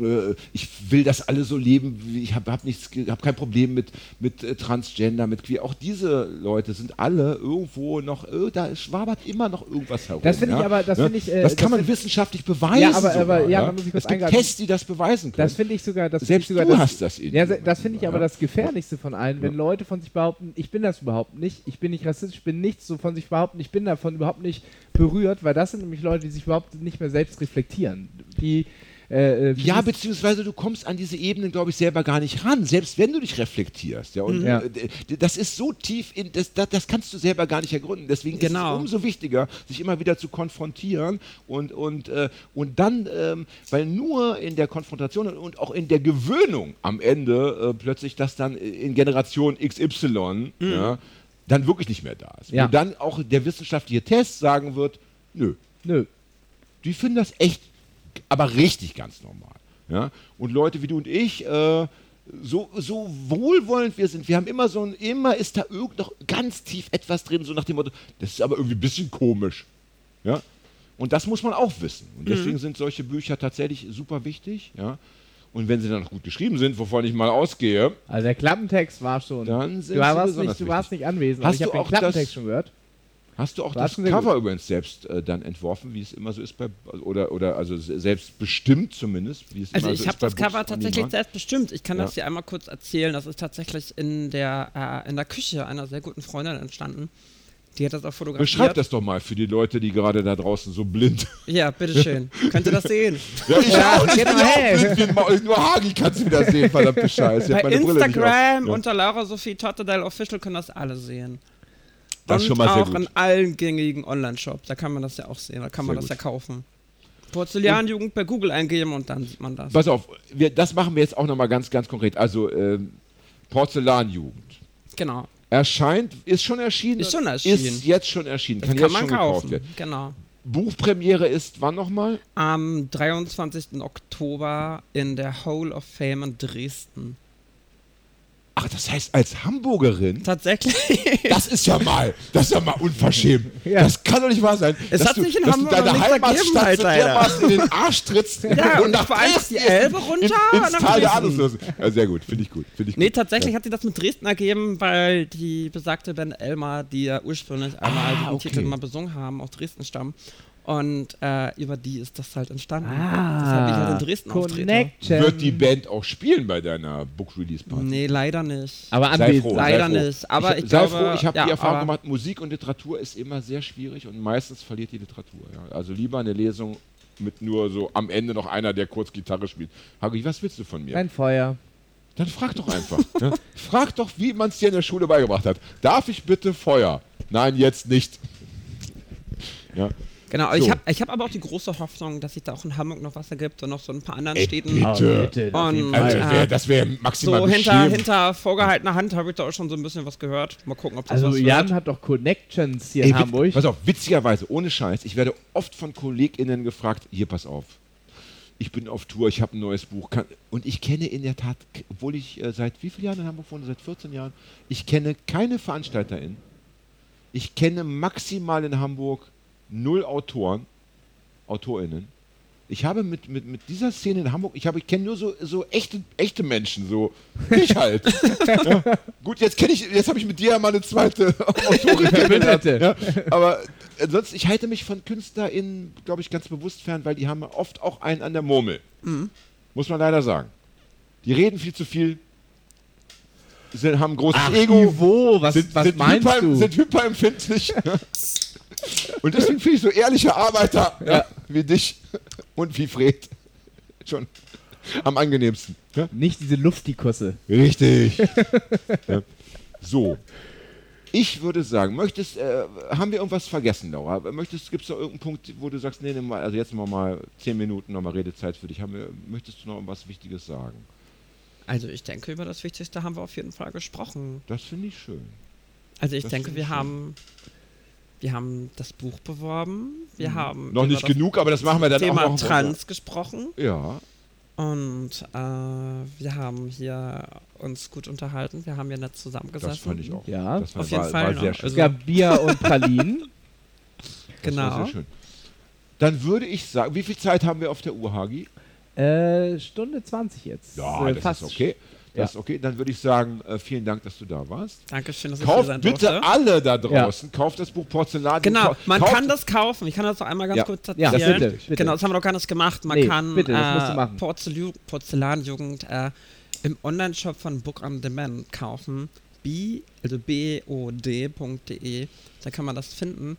äh, ich will, dass alle so leben, ich habe hab nichts, kein Problem mit, mit äh, Transgender, mit Queer. Auch diese Leute sind alle irgendwo noch, äh, da schwabert immer noch irgendwas herum. Das finde ich ja? aber- das Ja? finde ich, äh, das das kann man find- wissenschaftlich beweisen. Ja, aber- sogar, aber- ja, da muss ich es gibt. Tests, die das beweisen können. Das finde ich sogar, das Selbst ich sogar du das, hast das Ja, das finde ich aber Ja. das Gefährlichste von allen, wenn Leute von sich behaupten, ich bin das überhaupt nicht, ich bin nicht rassistisch, ich bin nichts so von sich behaupten, ich bin davon überhaupt nicht berührt, weil das sind nämlich Leute, die sich überhaupt nicht mehr selbst reflektieren. Die äh, äh, Ja, beziehungsweise du kommst an diese Ebenen, glaube ich, selber gar nicht ran, selbst wenn du dich reflektierst. Ja, und Ja. äh, d- das ist so tief, in, das, das, das kannst du selber gar nicht ergründen. Deswegen Genau. ist es umso wichtiger, sich immer wieder zu konfrontieren und, und, äh, und dann, ähm, weil nur in der Konfrontation und auch in der Gewöhnung am Ende äh, plötzlich das dann in Generation XY ja, dann wirklich nicht mehr da ist. Ja. Wo dann auch der wissenschaftliche Test sagen wird, nö, nö. die finden das echt, aber richtig ganz normal. Ja? Und Leute wie du und ich, äh, so, so wohlwollend wir sind, wir haben immer so ein, immer ist da irgend noch ganz tief etwas drin, so nach dem Motto, das ist aber irgendwie ein bisschen komisch. Ja? Und das muss man auch wissen. Und deswegen sind solche Bücher tatsächlich super wichtig. Ja? Und wenn sie dann noch gut geschrieben sind, wovon ich mal ausgehe, Also der Klappentext war schon. Dann sind du, warst nicht, du warst nicht anwesend, Hast ich habe du den auch Klappentext schon gehört. Hast du auch das Cover übrigens selbst äh, dann entworfen, wie es immer so ist bei oder oder also se- selbst bestimmt zumindest, wie es Also immer ich so habe ist bei das Cover Books tatsächlich selbst bestimmt. Ich kann Ja. das dir einmal kurz erzählen. Das ist tatsächlich in der, äh, in der Küche einer sehr guten Freundin entstanden. Die hat das auch fotografiert. Beschreib das doch mal für die Leute, die gerade da draußen so blind. Ja, bitteschön. Könnt ihr das sehen? Ja, ich auch, ich genau, bin ja auch blind. Nur Hagi kannst du wieder sehen, verdammte Scheiße. Ich Bei meine Brille nicht Instagram auf. Ja. unter Laura Sophie Tottedale Official können das alle sehen. Das ist Und schon mal sehr auch gut. in allen gängigen Online-Shops. Da kann man das ja auch sehen. Da kann man Sehr das ja kaufen. Porzellanjugend bei Google eingeben und dann sieht man das. Pass auf, wir, das machen wir jetzt auch nochmal ganz, ganz konkret. Also ähm, Porzellanjugend. Genau. Erscheint, ist schon erschienen? Ist schon erschienen. Ist jetzt schon erschienen. Das kann, kann jetzt man schon gekauft kaufen. werden. Genau. Buchpremiere ist wann nochmal? Am 23. Oktober in der Hall of Fame in Dresden. Ach, das heißt als Hamburgerin? Tatsächlich. Das ist ja mal, das ist ja mal unverschämt. Ja. Das kann doch nicht wahr sein. Es hat du, sich in Hamburg du deine Heimatstadt ergeben, so Alter. dermaßen in den Arsch trittst Ja, und nach vor allem Dresden die Elbe in- runter ins nach Tal der. Ahnungslosen. Ja, sehr gut, finde ich gut. Finde ich Nee, gut. tatsächlich Ja. hat sie das mit Dresden ergeben, weil die besagte Band Elmar, die ja ursprünglich einmal Ah, diesen okay. Titel mal besungen haben, aus Dresden stammen. Und äh, über die ist das halt entstanden. Ah, Deshalb ich halt in Dresden auftrete. Connection. Wird die Band auch spielen bei deiner Book Release Party? Nee, leider nicht. aber Sei froh, Leider sei froh. nicht, aber ich sei glaube, froh, ich habe ja, die Erfahrung gemacht, Musik und Literatur ist immer sehr schwierig und meistens verliert die Literatur. Ja. Also lieber eine Lesung mit nur so am Ende noch einer, der kurz Gitarre spielt. Hagi, was willst du von mir? Kein Feuer. Dann frag doch einfach. ne? Frag doch, wie man es dir in der Schule beigebracht hat. Darf ich bitte Feuer? Nein, jetzt nicht. Ja. Genau, So. ich habe ich hab aber auch die große Hoffnung, dass sich da auch in Hamburg noch was ergibt und noch so ein paar anderen Ey, Städten. bitte. Oh, bitte, Und. Also, äh, wär, das wäre maximal So hinter, hinter vorgehaltener Hand habe ich da auch schon so ein bisschen was gehört. Mal gucken, ob das Also was Jan wird. hat doch Connections hier Ey, in Hamburg. Pass auf, witzigerweise, ohne Scheiß, ich werde oft von KollegInnen gefragt, hier, pass auf, ich bin auf Tour, ich habe ein neues Buch. Kann, und ich kenne in der Tat, obwohl ich äh, seit wie vielen Jahren in Hamburg wohne? Seit 14 Jahren. Ich kenne keine VeranstalterInnen. Ich kenne maximal in Hamburg null Autoren, AutorInnen. Ich habe mit, mit, mit dieser Szene in Hamburg, ich, habe- ich kenne nur so, so echte, echte Menschen, so ich halt. ja. Gut, jetzt kenne ich, jetzt habe ich mit dir mal eine zweite Autorin kennengelernt. Ja. Aber ansonsten, ich halte mich von KünstlerInnen, glaube ich, ganz bewusst fern, weil die haben oft auch einen an der Murmel. Muss man leider sagen. Die reden viel zu viel, sind, haben ein großes Ach, Ego, Ivo, was, sind, was sind, meinst hyper, du? sind hyperempfindlich. Und deswegen finde ich so ehrliche Arbeiter ja, Ja. wie dich und wie Fred schon am angenehmsten. Ja? Nicht diese Luftikusse. Richtig. ja. So. Ich würde sagen, möchtest, äh, haben wir irgendwas vergessen, Laura? Möchtest, gibt es noch irgendeinen Punkt, wo du sagst, nee, nimm mal, also jetzt mal mal zehn Minuten nochmal Redezeit für dich. Haben wir, möchtest du noch irgendwas Wichtiges sagen? Also ich denke, über das Wichtigste haben wir auf jeden Fall gesprochen. Das finde ich schön. Also ich Das denke, finde wir ich schön. haben, wir haben das Buch beworben. Wir haben Mhm. Noch über nicht genug, aber das machen wir dann Thema auch noch. Trans gesprochen. Ja, Und äh, wir haben hier uns gut unterhalten. Wir haben hier nett zusammengesessen. das fand ich auch. Ja, das war, auf jeden war, Fall, War ne? sehr schön. Es gab Bier und Pralinen. Das war Genau. sehr schön. Dann würde ich sagen, wie viel Zeit haben wir auf der Uhr, Hagi? äh, Stunde 20 jetzt. Ja, Äh, das ist okay. Das ist okay. Dann würde ich sagen, äh, vielen Dank, dass du da warst. Dankeschön, dass ich hier Kauft sein bitte durfte. alle da draußen, kauft das Buch Porzellan. Genau, Kau- man kann das kaufen. Ich kann das noch einmal ganz Ja. kurz Ja, erzählen. bitte, bitte. Genau, das haben wir noch gar nicht gemacht. Man Nee, kann bitte, äh, machen. Porzellu- Porzellanjugend äh, im Online-Shop von Book on Demand kaufen. B, also bod.de. Da kann man das finden.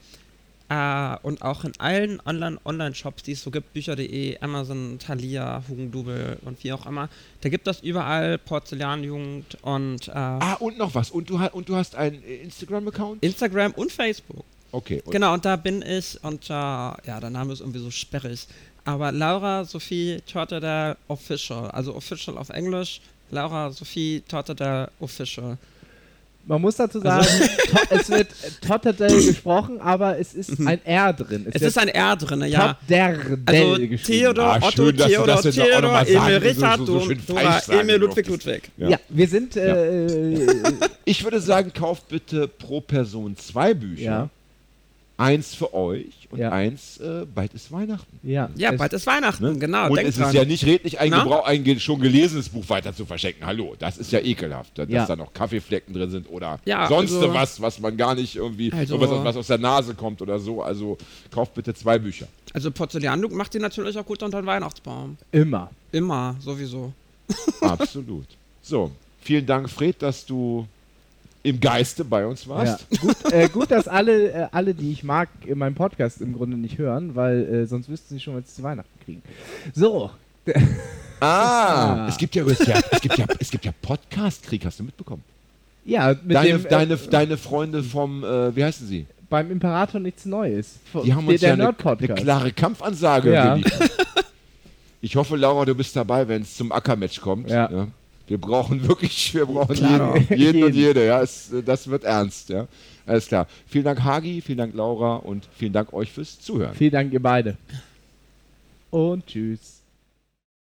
Äh, und auch in allen Online- Online-Shops, die es so gibt, Bücher.de, Amazon, Thalia, Hugendubel und wie auch immer. Da gibt es überall Porzellanjugend und äh, Ah, und noch was. Und du, und du hast einen äh, Instagram-Account? Instagram und Facebook. Okay. Und Genau, und da bin ich unter, ja, der Name ist irgendwie so sperrig, aber Laura Sophie Tortadell Official, also Official auf Englisch, Laura Sophie Tortadell Official. Man muss dazu sagen, to es wird Totterdell gesprochen, aber es ist ein R drin. Mhm. Es ist ein R drin, ja. Totterdell Also geschrieben. Theodor, Ah, Otto, schön, dass du Theodor, Theodor, Emil, so- so- Richard, so schön Dora, Emil, Ludwig. Ludwig. Ja. Ja. wir sind. Äh, ich würde sagen, kauft bitte pro Person zwei Bücher. ja, Eins für euch und Ja. eins, äh, bald ist Weihnachten. ja. Ja, es, bald ist Weihnachten, Ne? genau, und denk es dran. ist ja nicht redlich, ein? Gebrauch, ein schon gelesenes Buch weiter zu verschenken. Hallo, das ist ja ekelhaft, dass Ja. da noch Kaffeeflecken drin sind oder Ja, sonst also- was, was man gar nicht irgendwie, Also- irgendwas, was aus der Nase kommt oder so. Also kauft bitte zwei Bücher. Also Porzellanjugend macht die natürlich auch gut unter den Weihnachtsbaum. immer. Immer, sowieso. Absolut. So, vielen Dank, Fred, dass du im Geiste bei uns Ja. warst. Gut, äh, gut, dass alle, äh, alle, die ich mag, in meinem Podcast im Grunde nicht hören, weil äh, sonst wüssten sie schon, was sie zu Weihnachten kriegen. So, Ah, Ah. es gibt ja, es, ja, es gibt ja, es gibt ja Podcast-Krieg, hast du mitbekommen? ja, mit Deine, dem, äh, deine, deine Freunde vom, äh, wie heißen sie? beim Imperator nichts Neues. Die haben der, uns der ja eine, eine klare Kampfansage Ja. geliefert. Ich hoffe, Laura, du bist dabei, wenn es zum Ackermatch kommt. Ja. Wir brauchen wirklich, wir brauchen Klar. jeden, jeden und jede. Ja, es, das wird ernst. Ja. Alles klar. Vielen Dank, Hagi, vielen Dank, Laura und vielen Dank euch fürs Zuhören. Vielen Dank, ihr beide. Und tschüss.